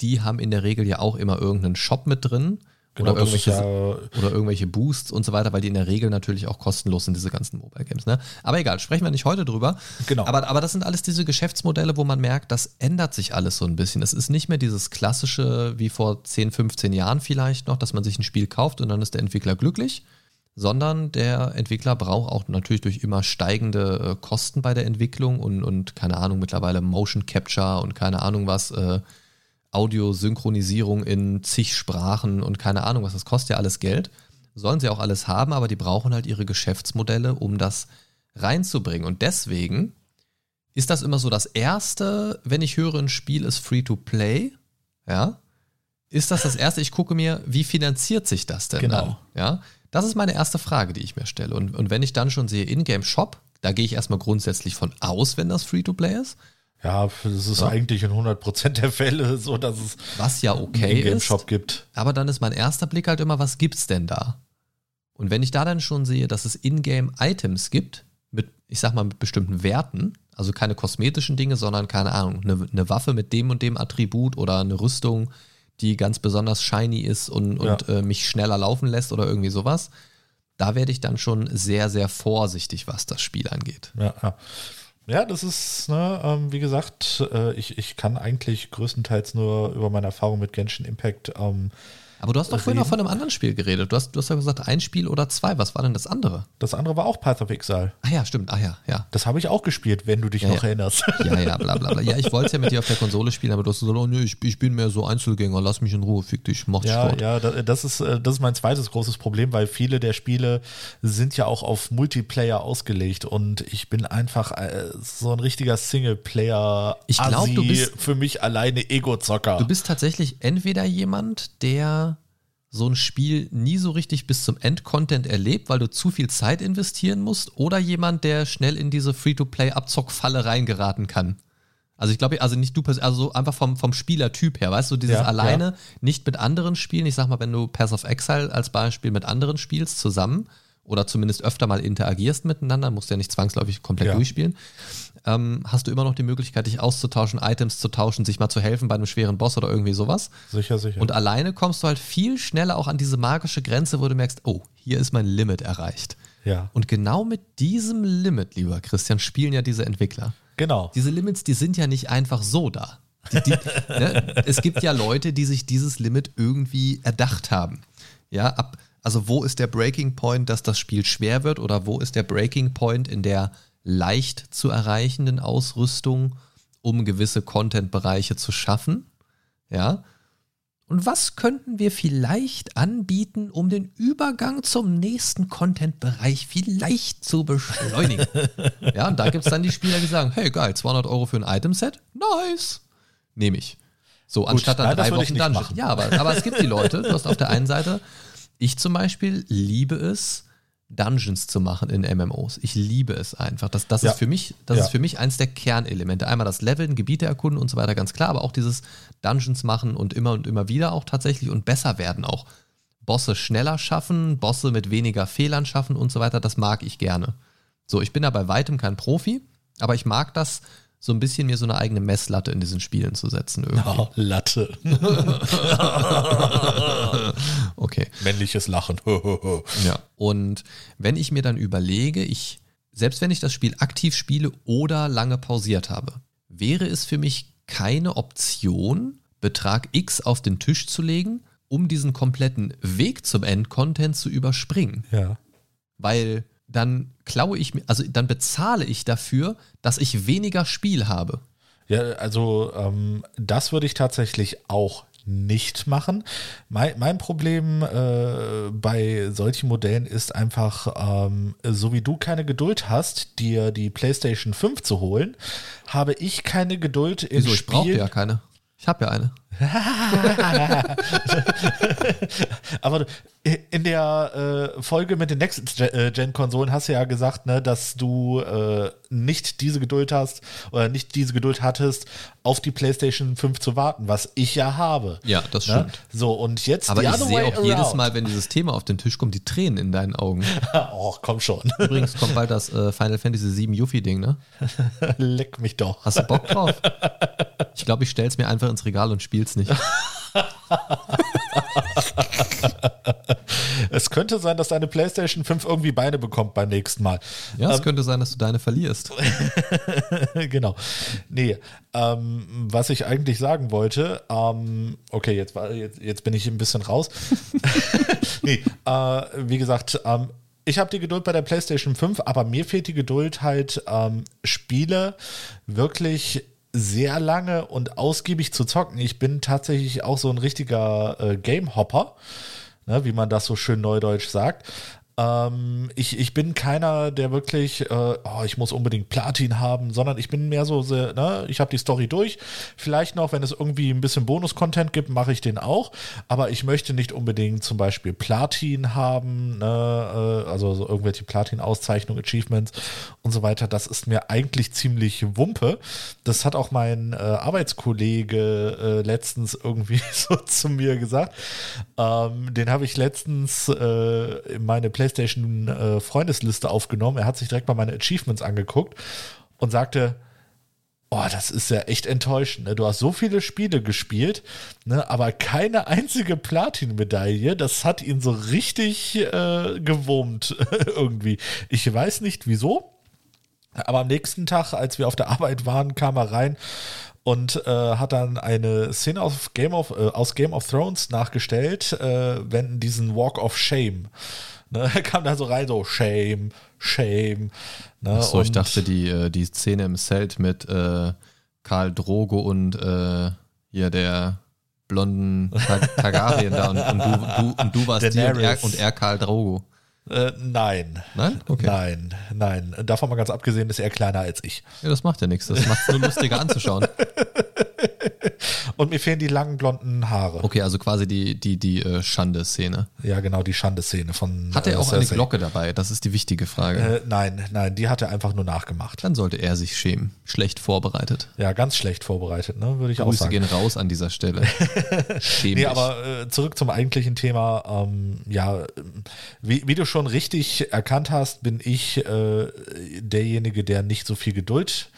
die haben in der Regel ja auch immer irgendeinen Shop mit drin. Genau, oder irgendwelche, ja, oder irgendwelche Boosts und so weiter, weil die in der Regel natürlich auch kostenlos sind, diese ganzen Mobile Games. Ne? Aber egal, sprechen wir nicht heute drüber. Genau. Aber, aber das sind alles diese Geschäftsmodelle, wo man merkt, das ändert sich alles so ein bisschen. Es ist nicht mehr dieses klassische wie vor 10, 15 Jahren vielleicht noch, dass man sich ein Spiel kauft und dann ist der Entwickler glücklich, sondern der Entwickler braucht auch natürlich durch immer steigende äh, Kosten bei der Entwicklung und, und keine Ahnung, mittlerweile Motion Capture und keine Ahnung was, äh, Audiosynchronisierung in zig Sprachen und keine Ahnung was, das kostet ja alles Geld. Sollen sie auch alles haben, aber die brauchen halt ihre Geschäftsmodelle, um das reinzubringen. Und deswegen ist das immer so das Erste, wenn ich höre, ein Spiel ist free to play, ja, ist das das Erste, ich gucke mir, wie finanziert sich das denn Genau. dann? Ja, das ist meine erste Frage, die ich mir stelle. Und, und wenn ich dann schon sehe, Ingame Shop, da gehe ich erstmal grundsätzlich von aus, wenn das free to play ist, ja, das ist Ja. eigentlich in 100% der Fälle so, dass es was ja einen okay ist. Ingame-Shop gibt. Aber dann ist mein erster Blick halt immer, was gibt's denn da? Und wenn ich da dann schon sehe, dass es Ingame-Items gibt, mit, ich sag mal, mit bestimmten Werten, also keine kosmetischen Dinge, sondern keine Ahnung, eine, eine Waffe mit dem und dem Attribut oder eine Rüstung, die ganz besonders shiny ist und, und äh, mich schneller laufen lässt oder irgendwie sowas, da werde ich dann schon sehr, sehr vorsichtig, was das Spiel angeht. Ja, ja. Ja, das ist, ne, ähm, wie gesagt, äh, ich, ich kann eigentlich größtenteils nur über meine Erfahrung mit Genshin Impact ähm, Aber du hast doch vorhin noch von einem anderen Spiel geredet. Du hast, du hast ja gesagt, ein Spiel oder zwei. Was war denn das andere? Das andere war auch Path of Exile. Ah ja, stimmt. Ah ja, ja. Das habe ich auch gespielt, wenn du dich Ja, noch ja. erinnerst. Ja, ja, bla bla bla. Ja, ich wollte es ja mit dir auf der Konsole spielen, aber du hast gesagt, oh nee, ich, ich bin mehr so Einzelgänger, lass mich in Ruhe, fick dich, mach Ja, Sport. ja, da- das ist, äh, das ist mein zweites großes Problem, weil viele der Spiele sind ja auch auf Multiplayer ausgelegt und ich bin einfach äh, so ein richtiger Singleplayer Ich glaub, du bist- für mich alleine Ego-Zocker. Du bist tatsächlich entweder jemand, der so ein Spiel nie so richtig bis zum Endcontent erlebt, weil du zu viel Zeit investieren musst, oder jemand, der schnell in diese Free-to-Play-Abzockfalle reingeraten kann. Also ich glaube, also nicht du, also so einfach vom, vom Spielertyp her, weißt du, dieses Ja, alleine nicht mit anderen spielen. Ich sag mal, wenn du Pass of Exile als Beispiel mit anderen spielst zusammen oder zumindest öfter mal interagierst miteinander, musst ja nicht zwangsläufig komplett Ja. durchspielen, ähm, hast du immer noch die Möglichkeit, dich auszutauschen, Items zu tauschen, sich mal zu helfen bei einem schweren Boss oder irgendwie sowas. sicher, sicher. Und alleine kommst du halt viel schneller auch an diese magische Grenze, wo du merkst, oh, hier ist mein Limit erreicht. ja, Und genau mit diesem Limit, lieber Christian, spielen ja diese Entwickler. genau. Diese Limits, die sind ja nicht einfach so da. Die, die, ne? Es gibt ja Leute, die sich dieses Limit irgendwie erdacht haben. Ja, ab, also wo ist der Breaking Point, dass das Spiel schwer wird oder wo ist der Breaking Point in der leicht zu erreichenden Ausrüstung, um gewisse Content-Bereiche zu schaffen? Ja. Und was könnten wir vielleicht anbieten, um den Übergang zum nächsten Content-Bereich vielleicht zu beschleunigen? ja, und da gibt es dann die Spieler, die sagen, hey geil, 200 Euro für ein Item-Set? Nice. Nehme ich. So, anstatt dann nein, drei Wochen Dungeon. machen. Ja, aber, aber es gibt die Leute, du hast auf der einen Seite, ich zum Beispiel liebe es, Dungeons zu machen in MMOs. Ich liebe es einfach. Das, das, Ja. ist, für mich, das Ja. ist für mich eins der Kernelemente. Einmal das Leveln, Gebiete erkunden und so weiter, ganz klar, aber auch dieses Dungeons machen und immer und immer wieder auch tatsächlich und besser werden auch. Bosse schneller schaffen, Bosse mit weniger Fehlern schaffen und so weiter, das mag ich gerne. So, ich bin da bei weitem kein Profi, aber ich mag das, so ein bisschen mir so eine eigene Messlatte in diesen Spielen zu setzen. Irgendwie. Oh, Latte. Okay. Männliches Lachen. Ja. Und wenn ich mir dann überlege, ich, selbst wenn ich das Spiel aktiv spiele oder lange pausiert habe, wäre es für mich keine Option, Betrag X auf den Tisch zu legen, um diesen kompletten Weg zum Endcontent zu überspringen. ja. Weil dann klaue ich mir, also dann bezahle ich dafür, dass ich weniger Spiel habe. Ja, also ähm, das würde ich tatsächlich auch nicht machen. Mein, mein Problem äh, bei solchen Modellen ist einfach, ähm, so wie du keine Geduld hast, dir die PlayStation 5 zu holen, habe ich keine Geduld im Wieso? Ich brauche Spiel. ja keine. Ich habe ja eine. Aber du- in der äh, Folge mit den Next-Gen-Konsolen hast du ja gesagt, ne, dass du äh, nicht diese Geduld hast oder nicht diese Geduld hattest, auf die PlayStation 5 zu warten, was ich ja habe. Ja, das Ne? stimmt. So, und jetzt Aber ich sehe auch jedes around. Mal, wenn dieses Thema auf den Tisch kommt, die Tränen in deinen Augen. Oh, komm schon. Übrigens kommt bald das äh, Final Fantasy VII Yuffie-Ding, ne? Leck mich doch. Hast du Bock drauf? Ich glaube, ich stell's mir einfach ins Regal und spiel's nicht. Es könnte sein, dass deine PlayStation 5 irgendwie Beine bekommt beim nächsten Mal. Ja, es könnte sein, dass du deine verlierst. genau. Nee, ähm, was ich eigentlich sagen wollte, ähm, okay, jetzt, war, jetzt, jetzt bin ich ein bisschen raus. nee, äh, wie gesagt, ähm, ich habe die Geduld bei der PlayStation 5, aber mir fehlt die Geduld halt, ähm, Spiele wirklich sehr lange und ausgiebig zu zocken. Ich bin tatsächlich auch so ein richtiger äh, Game-Hopper, ne, wie man das so schön neudeutsch sagt. Ähm, ich, ich bin keiner, der wirklich, äh, oh, ich muss unbedingt Platin haben, sondern ich bin mehr so, sehr, ne, ich habe die Story durch. Vielleicht noch, wenn es irgendwie ein bisschen Bonus-Content gibt, mache ich den auch. Aber ich möchte nicht unbedingt zum Beispiel Platin haben, ne, äh, also so irgendwelche Platin-Auszeichnungen, Achievements und so weiter. Das ist mir eigentlich ziemlich Wumpe. Das hat auch mein äh, Arbeitskollege äh, letztens irgendwie so zu mir gesagt. Ähm, den habe ich letztens äh, in meine PlayStation äh, Freundesliste aufgenommen. Er hat sich direkt mal meine Achievements angeguckt und sagte, Oh, das ist ja echt enttäuschend. Ne? Du hast so viele Spiele gespielt, ne? aber keine einzige Platin-Medaille. Das hat ihn so richtig äh, gewurmt irgendwie. Ich weiß nicht wieso, aber am nächsten Tag, als wir auf der Arbeit waren, kam er rein und äh, hat dann eine Szene aus Game of, äh, aus Game of Thrones nachgestellt, äh, wenn diesen Walk of Shame. Ne, er kam da so rein, so Shame, Shame. Ne, Achso, ich dachte, die, äh, die Szene im Zelt mit äh, Karl Drogo und äh, hier der blonden Targaryen da und, und, du, du, und du warst die und er, und er Karl Drogo. Äh, nein. Nein? Okay. Nein, nein. Davon mal ganz abgesehen ist er kleiner als ich. Ja, das macht ja nichts. Das macht es nur lustiger anzuschauen. Und mir fehlen die langen blonden Haare. Okay, also quasi die, die, die äh, Schande-Szene. Ja, genau, die Schande-Szene von. Hat er äh, auch Cersei. eine Glocke dabei? Das ist die wichtige Frage. Äh, nein, nein, die hat er einfach nur nachgemacht. Dann sollte er sich schämen. Schlecht vorbereitet. Ja, ganz schlecht vorbereitet, ne? Würde ich Grüße auch sagen. gehen raus an dieser Stelle. Schäm nee, aber äh, zurück zum eigentlichen Thema. Ähm, ja, wie, wie, du schon richtig erkannt hast, bin ich äh, derjenige, der nicht so viel Geduld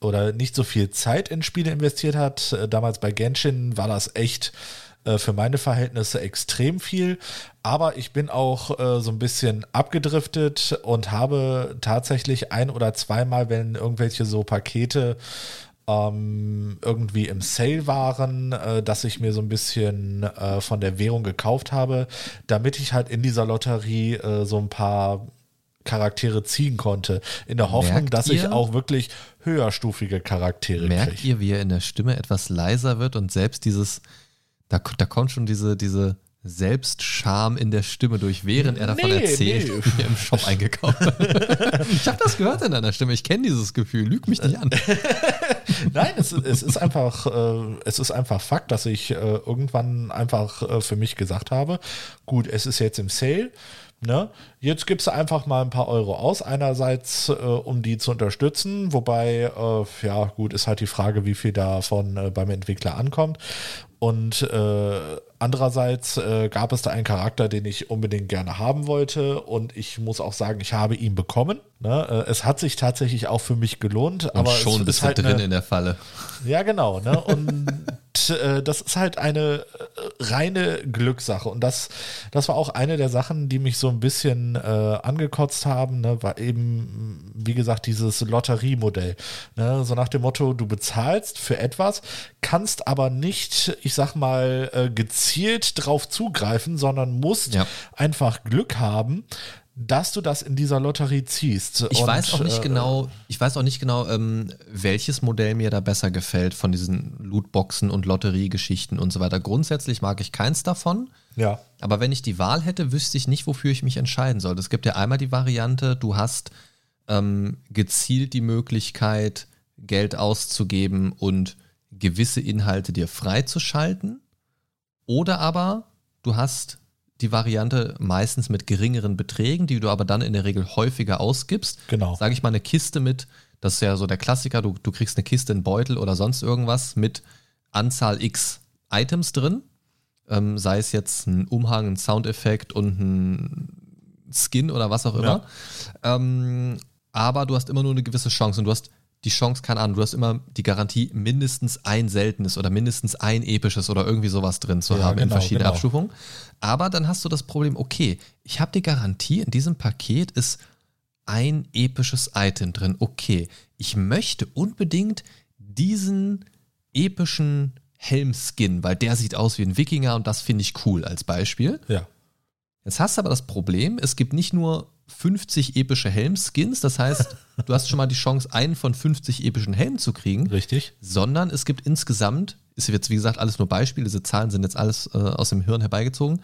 oder nicht so viel Zeit in Spiele investiert hat. Äh, damals bei Genshin war das echt äh, für meine Verhältnisse extrem viel. Aber ich bin auch äh, so ein bisschen abgedriftet und habe tatsächlich ein oder zweimal, wenn irgendwelche so Pakete ähm, irgendwie im Sale waren, äh, dass ich mir so ein bisschen äh, von der Währung gekauft habe, damit ich halt in dieser Lotterie äh, so ein paar Charaktere ziehen konnte, in der Hoffnung, Merkt dass ihr? ich auch wirklich höherstufige Charaktere Merkt krieg. ihr, wie er in der Stimme etwas leiser wird und selbst dieses, da, da kommt schon diese, diese Selbstscham in der Stimme durch, während er davon nee, erzählt, nee. wie er im Shop eingekauft hat. ich habe das gehört in deiner Stimme, ich kenne dieses Gefühl, lüg mich nicht an. Nein, es, es, ist einfach, äh, es ist einfach Fakt, dass ich äh, irgendwann einfach äh, für mich gesagt habe, gut, es ist jetzt im Sale, Ne? Jetzt gibst du einfach mal ein paar Euro aus. Einerseits, äh, um die zu unterstützen, wobei, äh, ja, gut, ist halt die Frage, wie viel davon äh, beim Entwickler ankommt. Und äh, andererseits äh, gab es da einen Charakter, den ich unbedingt gerne haben wollte. Und ich muss auch sagen, ich habe ihn bekommen. Ne? Äh, es hat sich tatsächlich auch für mich gelohnt. Und aber schon bist du halt drin eine, in der Falle. Ja, genau. Ne? Und äh, das ist halt eine äh, reine Glückssache. Und das, das war auch eine der Sachen, die mich so ein bisschen äh, angekotzt haben, ne? war eben, wie gesagt, dieses Lotteriemodell. Ne? So nach dem Motto, du bezahlst für etwas, kannst aber nicht, ich sag mal, äh, gezielt drauf zugreifen, sondern musst ja. einfach Glück haben, dass du das in dieser Lotterie ziehst. Ich und, weiß auch nicht äh, genau, ich weiß auch nicht genau, ähm, welches Modell mir da besser gefällt von diesen Lootboxen und Lotteriegeschichten und so weiter. Grundsätzlich mag ich keins davon. Ja. Aber wenn ich die Wahl hätte, wüsste ich nicht, wofür ich mich entscheiden soll. Es gibt ja einmal die Variante, du hast ähm, gezielt die Möglichkeit, Geld auszugeben und gewisse Inhalte dir freizuschalten. Oder aber du hast die Variante meistens mit geringeren Beträgen, die du aber dann in der Regel häufiger ausgibst. Genau. Sage ich mal eine Kiste mit, das ist ja so der Klassiker, du, du kriegst eine Kiste, einen Beutel oder sonst irgendwas mit Anzahl X Items drin. Ähm, sei es jetzt ein Umhang, ein Soundeffekt und ein Skin oder was auch immer. Ja. Ähm, aber du hast immer nur eine gewisse Chance und du hast die Chance, keine Ahnung, du hast immer die Garantie, mindestens ein seltenes oder mindestens ein episches oder irgendwie sowas drin zu ja, haben genau, in verschiedenen genau. Abstufungen. Aber dann hast du das Problem, okay, ich habe die Garantie, in diesem Paket ist ein episches Item drin. Okay, ich möchte unbedingt diesen epischen Helmskin, weil der sieht aus wie ein Wikinger und das finde ich cool als Beispiel. Ja. Jetzt hast du aber das Problem, es gibt nicht nur 50 epische Helmskins. Das heißt, du hast schon mal die Chance, einen von 50 epischen Helmen zu kriegen. Richtig. Sondern es gibt insgesamt, ist jetzt wie gesagt alles nur Beispiele, diese Zahlen sind jetzt alles äh, aus dem Hirn herbeigezogen.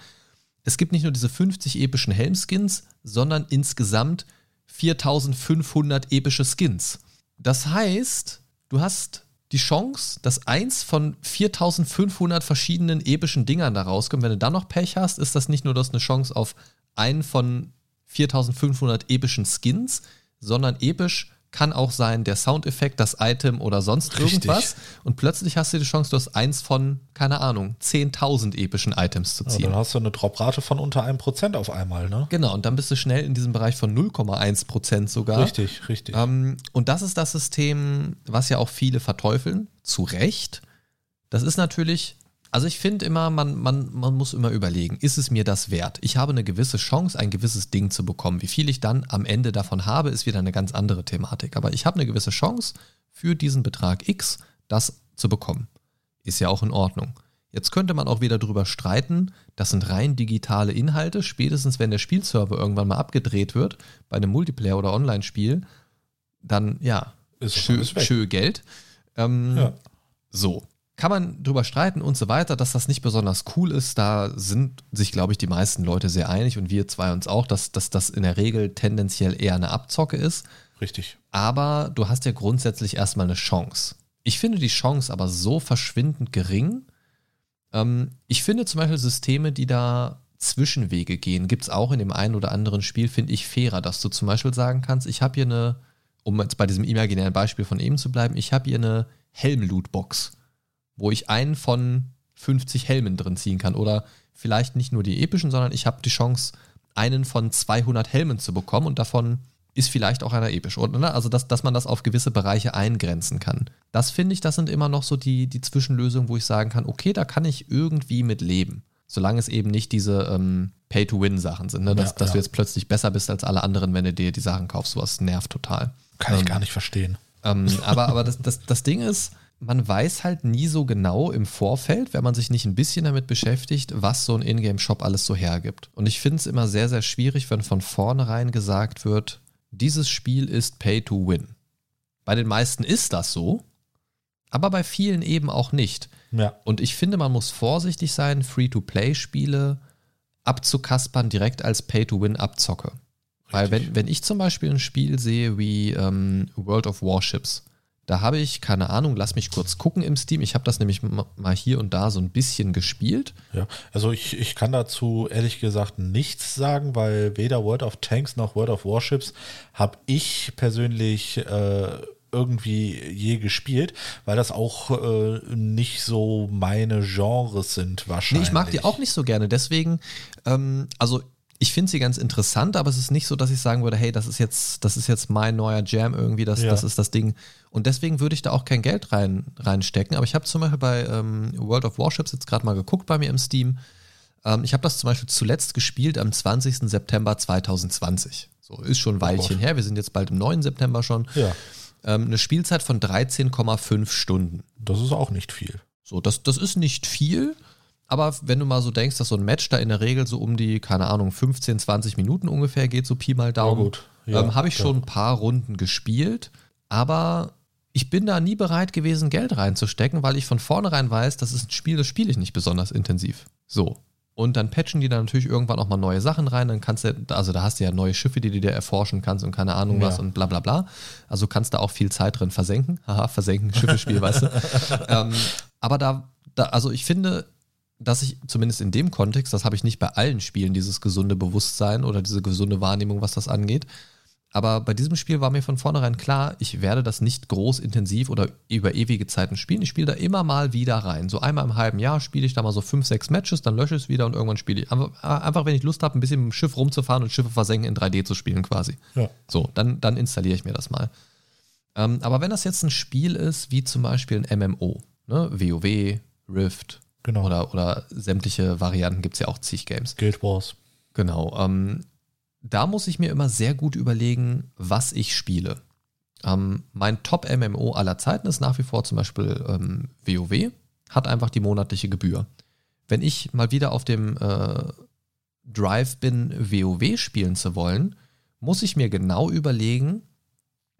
Es gibt nicht nur diese 50 epischen Helmskins, sondern insgesamt 4500 epische Skins. Das heißt, du hast die Chance, dass eins von 4500 verschiedenen epischen Dingern da rauskommt. Wenn du dann noch Pech hast, ist das nicht nur das eine Chance auf einen von 4500 epischen Skins, sondern episch kann auch sein der Soundeffekt, das Item oder sonst Richtig. irgendwas. Und plötzlich hast du die Chance, du hast eins von, keine Ahnung, 10.000 epischen Items zu Ja, ziehen. dann hast du eine Droprate von unter einem Prozent auf einmal, ne? Genau, und dann bist du schnell in diesem Bereich von 0,1% sogar. Richtig, richtig. Ähm, und das ist das System, was ja auch viele verteufeln, zu Recht. Das ist natürlich, also ich finde immer, man, man, man muss immer überlegen, ist es mir das wert? Ich habe eine gewisse Chance, ein gewisses Ding zu bekommen. Wie viel ich dann am Ende davon habe, ist wieder eine ganz andere Thematik. Aber ich habe eine gewisse Chance, für diesen Betrag X das zu bekommen. Ist ja auch in Ordnung. Jetzt könnte man auch wieder drüber streiten, das sind rein digitale Inhalte. Spätestens wenn der Spielserver irgendwann mal abgedreht wird, bei einem Multiplayer- oder Online-Spiel, dann ja, Ist doch schö, alles weg. schö Geld. Ähm, Ja. So. Kann man drüber streiten und so weiter, dass das nicht besonders cool ist. Da sind sich, glaube ich, die meisten Leute sehr einig und wir zwei uns auch, dass, dass das in der Regel tendenziell eher eine Abzocke ist. Richtig. Aber du hast ja grundsätzlich erstmal eine Chance. Ich finde die Chance aber so verschwindend gering. Ähm, ich finde zum Beispiel Systeme, die da Zwischenwege gehen, gibt es auch in dem einen oder anderen Spiel, finde ich fairer, dass du zum Beispiel sagen kannst, ich habe hier eine, um jetzt bei diesem imaginären Beispiel von eben zu bleiben, ich habe hier eine Helm-Lootbox, wo ich einen von 50 Helmen drin ziehen kann. Oder vielleicht nicht nur die epischen, sondern ich habe die Chance, einen von 200 Helmen zu bekommen und davon ist vielleicht auch einer episch. Oder, ne? Also, dass, dass man das auf gewisse Bereiche eingrenzen kann. Das finde ich, das sind immer noch so die, die Zwischenlösungen, wo ich sagen kann, okay, da kann ich irgendwie mit leben. Solange es eben nicht diese ähm, Pay-to-Win-Sachen sind, ne? dass, Ja, dass ja. du jetzt plötzlich besser bist als alle anderen, wenn du dir die Sachen kaufst. Sowas nervt total. Kann ich Ähm, gar nicht verstehen. ähm, aber aber das, das, das Ding ist, man weiß halt nie so genau im Vorfeld, wenn man sich nicht ein bisschen damit beschäftigt, was so ein Ingame-Shop alles so hergibt. Und ich finde es immer sehr, sehr schwierig, wenn von vornherein gesagt wird, dieses Spiel ist Pay to Win. Bei den meisten ist das so, aber bei vielen eben auch nicht. Ja. Und ich finde, man muss vorsichtig sein, Free-to-Play-Spiele abzukaspern direkt als Pay-to-Win-Abzocke. Weil Richtig. wenn, wenn ich zum Beispiel ein Spiel sehe wie ähm, World of Warships, da habe ich, keine Ahnung, lass mich kurz gucken im Steam. Ich habe das nämlich ma- mal hier und da so ein bisschen gespielt. Ja, also ich, ich kann dazu ehrlich gesagt nichts sagen, weil weder World of Tanks noch World of Warships habe ich persönlich äh, irgendwie je gespielt, weil das auch äh, nicht so meine Genres sind Nee, wahrscheinlich. ich mag die auch nicht so gerne. Deswegen, ähm, also ich finde sie ganz interessant, aber es ist nicht so, dass ich sagen würde, hey, das ist jetzt, das ist jetzt mein neuer Jam irgendwie, das, Ja. das ist das Ding. Und deswegen würde ich da auch kein Geld rein, reinstecken. Aber ich habe zum Beispiel bei ähm, World of Warships jetzt gerade mal geguckt bei mir im Steam. Ähm, ich habe das zum Beispiel zuletzt gespielt am 20. September 2020. So, ist schon ein Weilchen Gott. her. Wir sind jetzt bald im 9. September schon. Ja, Ähm, eine Spielzeit von 13,5 Stunden. das ist auch nicht viel. So, das, das ist nicht viel, aber wenn du mal so denkst, dass so ein Match da in der Regel so um die, keine Ahnung, 15, 20 Minuten ungefähr geht, so Pi mal Daumen, Ja. Ja, ähm, habe ich ja. schon ein paar Runden gespielt, aber ich bin da nie bereit gewesen, Geld reinzustecken, weil ich von vornherein weiß, das ist ein Spiel, das spiele ich nicht besonders intensiv. So. Und dann patchen die da natürlich irgendwann auch mal neue Sachen rein, dann kannst du, also da hast du ja neue Schiffe, die du dir erforschen kannst und keine Ahnung Ja. was und bla bla bla. Also kannst da auch viel Zeit drin versenken. Haha, versenken, Schiffespiel, weißt du. ähm, aber da, da, also ich finde, dass ich zumindest in dem Kontext, das habe ich nicht bei allen Spielen, dieses gesunde Bewusstsein oder diese gesunde Wahrnehmung, was das angeht. Aber bei diesem Spiel war mir von vornherein klar, ich werde das nicht groß intensiv oder über ewige Zeiten spielen. Ich spiele da immer mal wieder rein. So einmal im halben Jahr spiele ich da mal so fünf, sechs Matches, dann lösche ich es wieder und irgendwann spiele ich. Einfach, wenn ich Lust habe, ein bisschen mit dem Schiff rumzufahren und Schiffe versenken in 3D zu spielen quasi. Ja. So, dann, dann installiere ich mir das mal. Ähm, aber wenn das jetzt ein Spiel ist, wie zum Beispiel ein MMO, ne? WoW, Rift Genau. oder, oder sämtliche Varianten gibt es ja auch zig Games. Guild Wars. Genau. Ähm, da muss ich mir immer sehr gut überlegen, was ich spiele. Ähm, mein Top-MMO aller Zeiten ist nach wie vor zum Beispiel ähm, WoW, hat einfach die monatliche Gebühr. Wenn ich mal wieder auf dem äh, Drive bin, WoW spielen zu wollen, muss ich mir genau überlegen,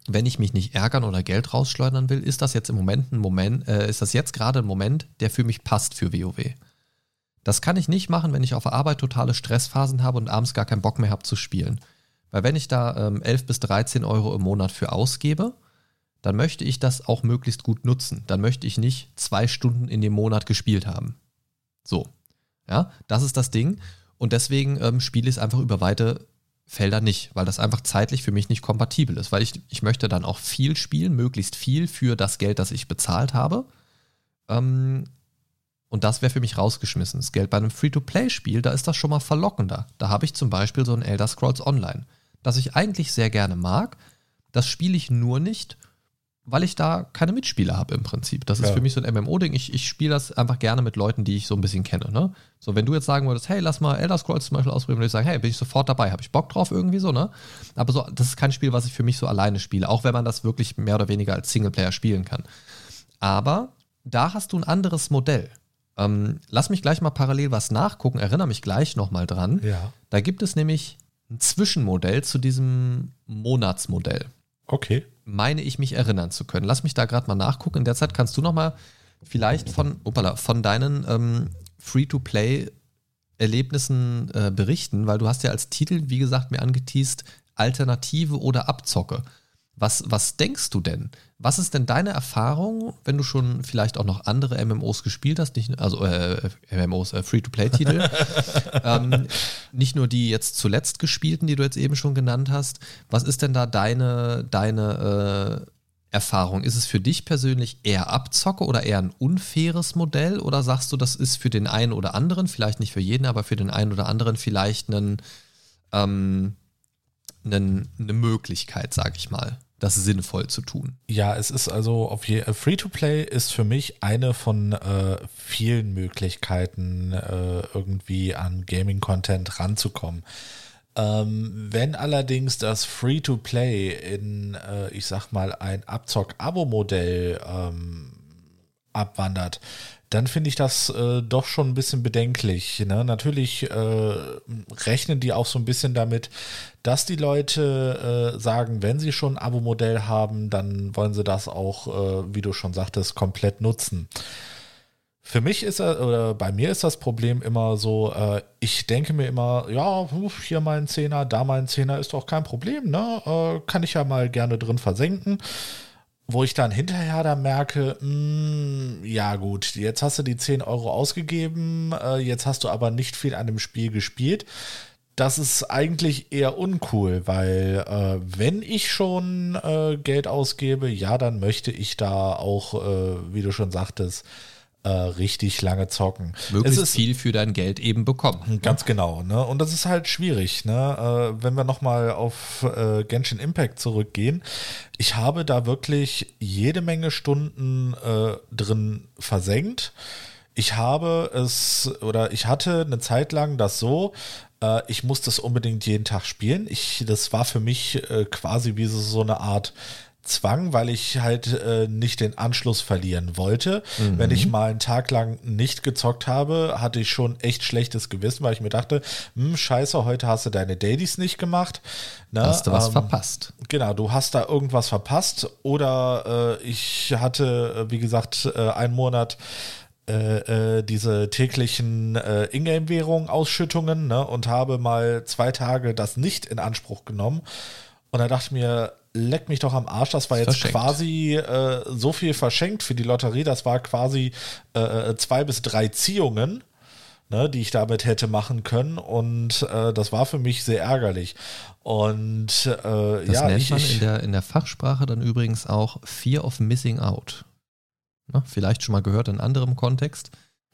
wenn ich mich nicht ärgern oder Geld rausschleudern will, ist das jetzt im Moment ein Moment, äh, ist das jetzt gerade ein Moment, der für mich passt für WoW. Das kann ich nicht machen, wenn ich auf der Arbeit totale Stressphasen habe und abends gar keinen Bock mehr habe zu spielen. Weil wenn ich da ähm, 11 bis 13 Euro im Monat für ausgebe, dann möchte ich das auch möglichst gut nutzen. Dann möchte ich nicht zwei Stunden in dem Monat gespielt haben. So. Ja, das ist das Ding. Und deswegen ähm, spiele ich es einfach über weite Felder nicht, weil das einfach zeitlich für mich nicht kompatibel ist, weil ich, ich möchte dann auch viel spielen, möglichst viel für das Geld, das ich bezahlt habe. Ähm, und das wäre für mich rausgeschmissen. Das Geld bei einem Free-to-Play-Spiel, da ist das schon mal verlockender. Da habe ich zum Beispiel so ein Elder Scrolls Online, das ich eigentlich sehr gerne mag. Das spiele ich nur nicht, weil ich da keine Mitspieler habe im Prinzip. Das ist Ja. für mich so ein MMO-Ding. Ich, ich spiele das einfach gerne mit Leuten, die ich so ein bisschen kenne. Ne? So, wenn du jetzt sagen würdest, hey, lass mal Elder Scrolls zum Beispiel ausprobieren, würde ich sagen, hey, bin ich sofort dabei, habe ich Bock drauf irgendwie so, ne? Aber so, das ist kein Spiel, was ich für mich so alleine spiele, auch wenn man das wirklich mehr oder weniger als Singleplayer spielen kann. Aber da hast du ein anderes Modell. Ähm, lass mich gleich mal parallel was nachgucken, erinnere mich gleich nochmal dran. Ja. Da gibt es nämlich ein Zwischenmodell zu diesem Monatsmodell Okay. meine ich mich erinnern zu können. Lass mich da gerade mal nachgucken. In der Zeit kannst du noch mal vielleicht von, opala, von deinen ähm, Free-to-Play-Erlebnissen äh, berichten, weil du hast ja als Titel, wie gesagt, mir angeteased, Alternative oder Abzocke. Was, was denkst du denn? Was ist denn deine Erfahrung, wenn du schon vielleicht auch noch andere MMOs gespielt hast, nicht, also äh, MMOs, äh, Free-to-Play-Titel, ähm, nicht nur die jetzt zuletzt gespielten, die du jetzt eben schon genannt hast. Was ist denn da deine, deine äh, Erfahrung? Ist es für dich persönlich eher Abzocke oder eher ein unfaires Modell? Oder sagst du, das ist für den einen oder anderen, vielleicht nicht für jeden, aber für den einen oder anderen vielleicht ein, ähm, einen, eine Möglichkeit, sag ich mal, das sinnvoll zu tun? Ja, es ist also auf je äh, Free-to-Play ist für mich eine von äh, vielen Möglichkeiten, äh, irgendwie an Gaming-Content ranzukommen. Ähm, wenn allerdings das Free-to-Play in, äh, ich sag mal, ein Abzock-Abo-Modell ähm, abwandert, dann finde ich das äh, doch schon ein bisschen bedenklich. Ne? Natürlich äh, rechnen die auch so ein bisschen damit, dass die Leute äh, sagen, wenn sie schon ein Abo-Modell haben, dann wollen sie das auch, äh, wie du schon sagtest, komplett nutzen. Für mich ist er, oder bei mir ist das Problem immer so, äh, ich denke mir immer, ja, hier mein Zehner, da mein Zehner ist doch kein Problem, ne? Äh, kann ich ja mal gerne drin versenken. Wo ich dann hinterher dann merke, mh, ja gut, jetzt hast du die 10 Euro ausgegeben, äh, jetzt hast du aber nicht viel an dem Spiel gespielt. Das ist eigentlich eher uncool, weil äh, wenn ich schon äh, Geld ausgebe, ja, dann möchte ich da auch, äh, wie du schon sagtest, äh, richtig lange zocken. Möglichst es ist, viel für dein Geld eben bekommen. Ganz genau, ne? Und das ist halt schwierig, ne? Äh, wenn wir nochmal auf äh, Genshin Impact zurückgehen. Ich habe da wirklich jede Menge Stunden äh, drin versenkt. Ich habe es oder ich hatte eine Zeit lang das so, äh, ich musste es unbedingt jeden Tag spielen. Ich, das war für mich äh, quasi wie so, so eine Art Zwang, weil ich halt äh, nicht den Anschluss verlieren wollte. Wenn ich mal einen Tag lang nicht gezockt habe, hatte ich schon echt schlechtes Gewissen, weil ich mir dachte, hm, scheiße, heute hast du deine Dailies nicht gemacht. Ne? Hast du was Ähm, verpasst? Genau, du hast da irgendwas verpasst oder äh, ich hatte, äh, wie gesagt, äh, einen Monat äh, äh, diese täglichen äh, Ingame-Währung-Ausschüttungen ne, und habe mal zwei Tage das nicht in Anspruch genommen. Und da dachte ich mir, leck mich doch am Arsch, das war jetzt Verschenkt. quasi äh, so viel verschenkt für die Lotterie, das war quasi äh, zwei bis drei Ziehungen ne, die ich damit hätte machen können. Und äh, das war für mich sehr ärgerlich. Und äh, Das ja, nennt ich, man in der, in der Fachsprache dann übrigens auch Fear of Missing Out. Na, vielleicht schon mal gehört in anderem Kontext,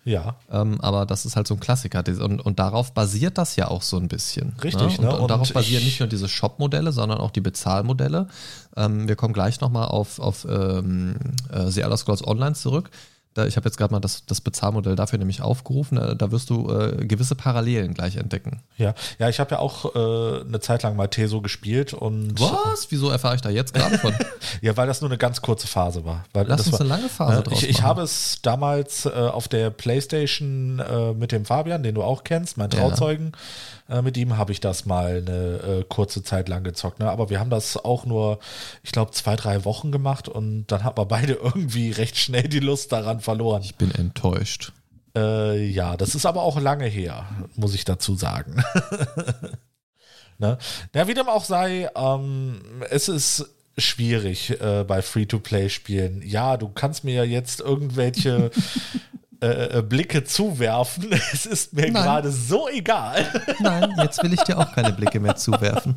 ja, ähm, aber das ist halt so ein Klassiker. Und, und darauf basiert das ja auch so ein bisschen. Richtig, ne? Und, ne? und, darauf Und basieren ich- nicht nur diese Shop-Modelle, sondern auch die Bezahlmodelle. Ähm, wir kommen gleich nochmal auf, auf ähm, äh, The Elder Scrolls Online zurück. Da, ich habe jetzt gerade mal das, das Bezahlmodell dafür nämlich aufgerufen. Äh, Da wirst du äh, gewisse Parallelen gleich entdecken. ja, ja, ich habe ja auch äh, eine Zeit lang mal Teso gespielt und Was? Wieso erfahre ich da jetzt gerade von? ja, weil das nur eine ganz kurze Phase war. Weil Lass das uns war, eine lange Phase Ne, draus ich, ich habe es damals äh, auf der Playstation äh, mit dem Fabian, den du auch kennst, mein Ja. Äh, mit ihm habe ich das mal eine äh, kurze Zeit lang gezockt. Ne? Aber wir haben das auch nur, ich glaube, zwei, drei Wochen gemacht und dann haben wir beide irgendwie recht schnell die Lust daran verloren. Ich bin enttäuscht. Äh, ja, das ist aber auch lange her, muss ich dazu sagen. ne? Ja, wie dem auch sei, ähm, es ist schwierig äh, bei Free-to-Play-Spielen. Ja, du kannst mir ja jetzt irgendwelche äh, Blicke zuwerfen. Es ist mir gerade so egal. Nein, jetzt will ich dir auch keine Blicke mehr zuwerfen.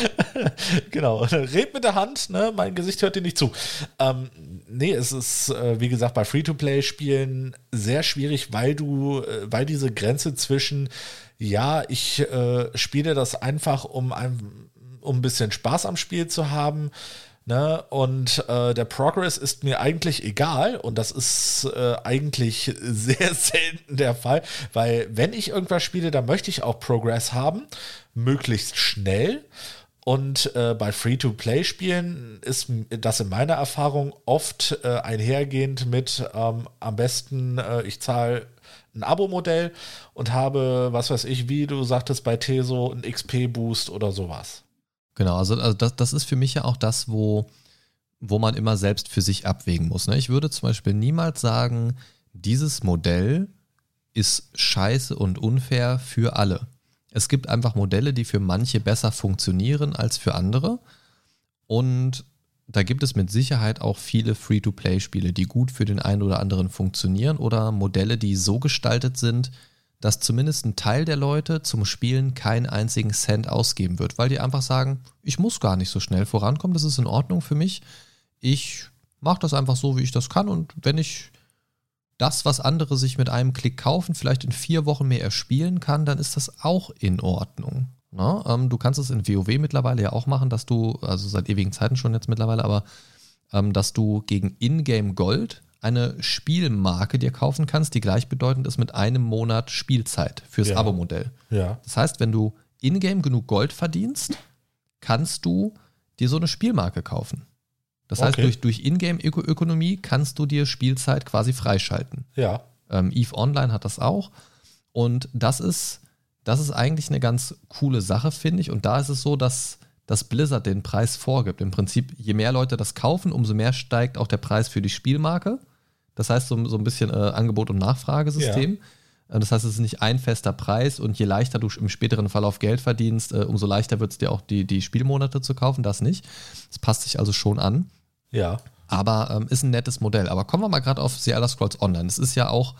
genau, red mit der Hand, ne? mein Gesicht hört dir nicht zu. Ähm, nee, es ist, äh, wie gesagt, bei Free-to-Play-Spielen sehr schwierig, weil du, äh, weil diese Grenze zwischen, ja, ich äh, spiele das einfach, um ein, um ein bisschen Spaß am Spiel zu haben, Ne? Und äh, der Progress ist mir eigentlich egal und das ist äh, eigentlich sehr selten der Fall, weil wenn ich irgendwas spiele, dann möchte ich auch Progress haben, möglichst schnell. Und äh, bei Free-to-Play-Spielen ist das in meiner Erfahrung oft äh, einhergehend mit ähm, am besten, äh, ich zahle ein Abo-Modell und habe, was weiß ich, wie du sagtest bei Teso, ein XP-Boost oder sowas. Genau, also, also das, das ist für mich ja auch das, wo, wo man immer selbst für sich abwägen muss. Ne? Ich würde zum Beispiel niemals sagen, dieses Modell ist scheiße und unfair für alle. Es gibt einfach Modelle, die für manche besser funktionieren als für andere. Und da gibt es mit Sicherheit auch viele Free-to-Play-Spiele, die gut für den einen oder anderen funktionieren oder Modelle, die so gestaltet sind, dass zumindest ein Teil der Leute zum Spielen keinen einzigen Cent ausgeben wird, weil die einfach sagen, ich muss gar nicht so schnell vorankommen, das ist in Ordnung für mich. Ich mache das einfach so, wie ich das kann und wenn ich das, was andere sich mit einem Klick kaufen, vielleicht in vier Wochen mehr erspielen kann, dann ist das auch in Ordnung. Na, ähm, du kannst es in WoW mittlerweile ja auch machen, dass du, also seit ewigen Zeiten schon jetzt mittlerweile, aber ähm, dass du gegen Ingame Gold eine Spielmarke dir kaufen kannst, die gleichbedeutend ist mit einem Monat Spielzeit fürs Ja. Abo-Modell. Ja. Das heißt, wenn du in-game genug Gold verdienst, kannst du dir so eine Spielmarke kaufen. Das heißt, Okay. durch, durch Ingame-Ökonomie kannst du dir Spielzeit quasi freischalten. Ja. Ähm, EVE Online hat das auch. Und das ist, das ist eigentlich eine ganz coole Sache, finde ich. Und da ist es so, dass, dass Blizzard den Preis vorgibt. Im Prinzip, je mehr Leute das kaufen, umso mehr steigt auch der Preis für die Spielmarke. Das heißt, so, so ein bisschen äh, Angebot- und Nachfragesystem. Äh, Das heißt, es ist nicht ein fester Preis und je leichter du im späteren Verlauf Geld verdienst, äh, umso leichter wird es dir auch die, die Spielmonate zu kaufen. Das nicht. Das passt sich also schon an. Ja. Aber ähm, ist ein nettes Modell. Aber kommen wir mal gerade auf The Elder Scrolls Online. Es ist ja auch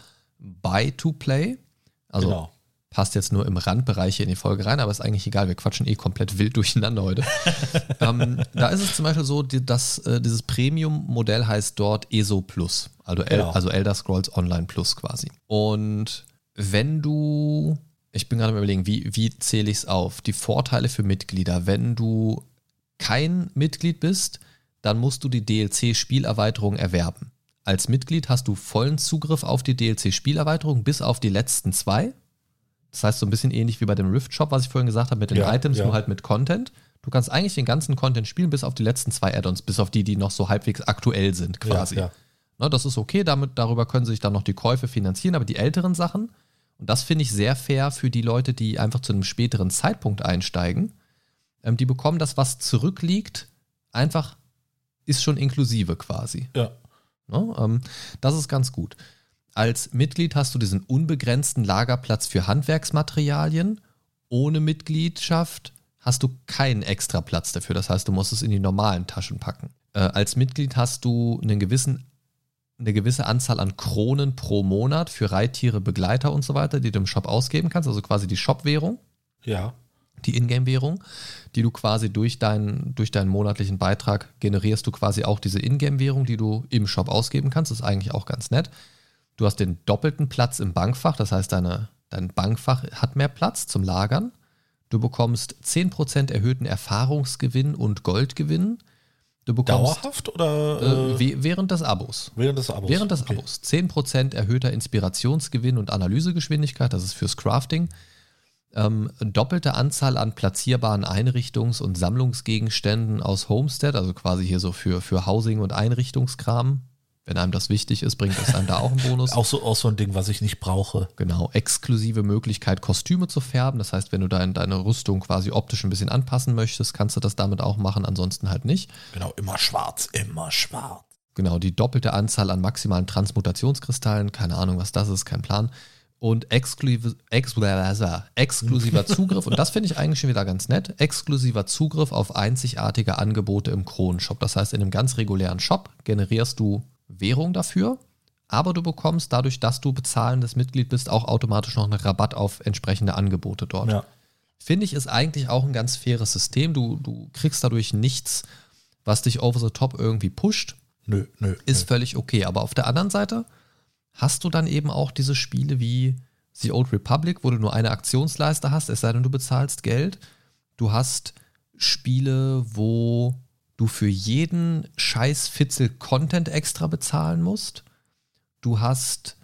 Buy-to-Play. Also Genau. Passt jetzt nur im Randbereich hier in die Folge rein, aber ist eigentlich egal. Wir quatschen eh komplett wild durcheinander heute. ähm, da ist es zum Beispiel so, dass äh, dieses Premium-Modell heißt dort ESO Plus. Also, El Genau. also Elder Scrolls Online Plus quasi. Und wenn du, ich bin gerade überlegen, wie, wie zähle ich es auf? Die Vorteile für Mitglieder. Wenn du kein Mitglied bist, dann musst du die DLC-Spielerweiterung erwerben. Als Mitglied hast du vollen Zugriff auf die DLC-Spielerweiterung bis auf die letzten zwei. Das heißt, so ein bisschen ähnlich wie bei dem Rift Shop, was ich vorhin gesagt habe, mit den Ja, Items, ja. nur halt mit Content. Du kannst eigentlich den ganzen Content spielen, bis auf die letzten zwei Add-ons, bis auf die, die noch so halbwegs aktuell sind, quasi. Ja. Ne, das ist okay, damit, darüber können sich dann noch die Käufe finanzieren, aber die älteren Sachen, und das finde ich sehr fair für die Leute, die einfach zu einem späteren Zeitpunkt einsteigen, ähm, die bekommen das, was zurückliegt, einfach ist schon inklusive quasi. Ja. Ne? Ähm, das ist ganz gut. Als Mitglied hast du diesen unbegrenzten Lagerplatz für Handwerksmaterialien. Ohne Mitgliedschaft hast du keinen extra Platz dafür. Das heißt, du musst es in die normalen Taschen packen. Äh, als Mitglied hast du einen gewissen, eine gewisse Anzahl an Kronen pro Monat für Reittiere, Begleiter und so weiter, die du im Shop ausgeben kannst. Also quasi die Shop-Währung Ja. die Ingame-Währung, die du quasi durch deinen, durch deinen monatlichen Beitrag generierst du quasi auch diese Ingame-Währung, die du im Shop ausgeben kannst. Das ist eigentlich auch ganz nett. Du hast den doppelten Platz im Bankfach, das heißt, deine, dein Bankfach hat mehr Platz zum Lagern. Du bekommst 10% erhöhten Erfahrungsgewinn und Goldgewinn. Du bekommst Dauerhaft oder äh, äh, während des Abos. während des Abos? Während des Okay. Abos. 10% erhöhter Inspirationsgewinn und Analysegeschwindigkeit, das ist fürs Crafting. Ähm, doppelte Anzahl an platzierbaren Einrichtungs- und Sammlungsgegenständen aus Homestead, also quasi hier so für, für Housing- und Einrichtungskram. Wenn einem das wichtig ist, bringt es einem da auch einen Bonus. Auch so, auch so ein Ding, was ich nicht brauche. Genau, exklusive Möglichkeit, Kostüme zu färben. Das heißt, wenn du dein, deine Rüstung quasi optisch ein bisschen anpassen möchtest, kannst du das damit auch machen, ansonsten halt nicht. Genau, immer schwarz, immer schwarz. Genau, die doppelte Anzahl an maximalen Transmutationskristallen, keine Ahnung, was das ist, kein Plan. Und exklusive, ex, exklusiver Zugriff, und das finde ich eigentlich schon wieder ganz nett, exklusiver Zugriff auf einzigartige Angebote im Kronenshop. Das heißt, in einem ganz regulären Shop generierst du Währung dafür, aber du bekommst dadurch, dass du bezahlendes Mitglied bist, auch automatisch noch einen Rabatt auf entsprechende Angebote dort. Ja. Finde ich, ist eigentlich auch ein ganz faires System. Du, du kriegst dadurch nichts, was dich over the top irgendwie pusht. Nö, nö. Ist nö. völlig okay. Aber auf der anderen Seite hast du dann eben auch diese Spiele wie The Old Republic, wo du nur eine Aktionsleiste hast, es sei denn, du bezahlst Geld. Du hast Spiele, wo du für jeden scheiß Fitzel Content extra bezahlen musst. Du hast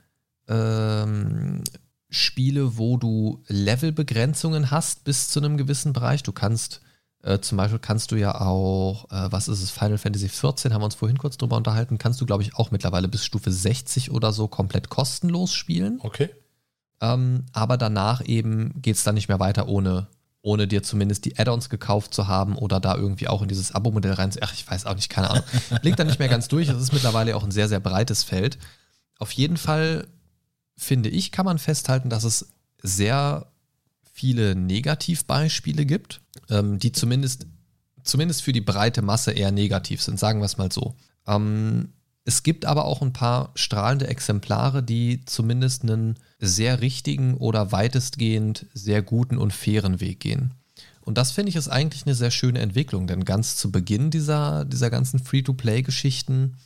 ähm, Spiele, wo du Levelbegrenzungen hast bis zu einem gewissen Bereich. Du kannst äh, zum Beispiel kannst du ja auch, äh, was ist es, Final Fantasy 14, haben wir uns vorhin kurz drüber unterhalten, kannst du, glaube ich, auch mittlerweile bis Stufe 60 oder so komplett kostenlos spielen. Okay. Ähm, aber danach eben geht es dann nicht mehr weiter, ohne, ohne dir zumindest die Add-ons gekauft zu haben oder da irgendwie auch in dieses Abo-Modell rein. Ach, ich weiß auch nicht, keine Ahnung. Blickt da nicht mehr ganz durch. Es ist mittlerweile auch ein sehr, sehr breites Feld. Auf jeden Fall, finde ich, kann man festhalten, dass es sehr viele Negativbeispiele gibt, ähm, die zumindest, zumindest für die breite Masse eher negativ sind, sagen wir es mal so. Ähm, es gibt aber auch ein paar strahlende Exemplare, die zumindest einen sehr richtigen oder weitestgehend sehr guten und fairen Weg gehen. Und das finde ich ist eigentlich eine sehr schöne Entwicklung, denn ganz zu Beginn dieser, dieser ganzen Free-to-Play-Geschichten,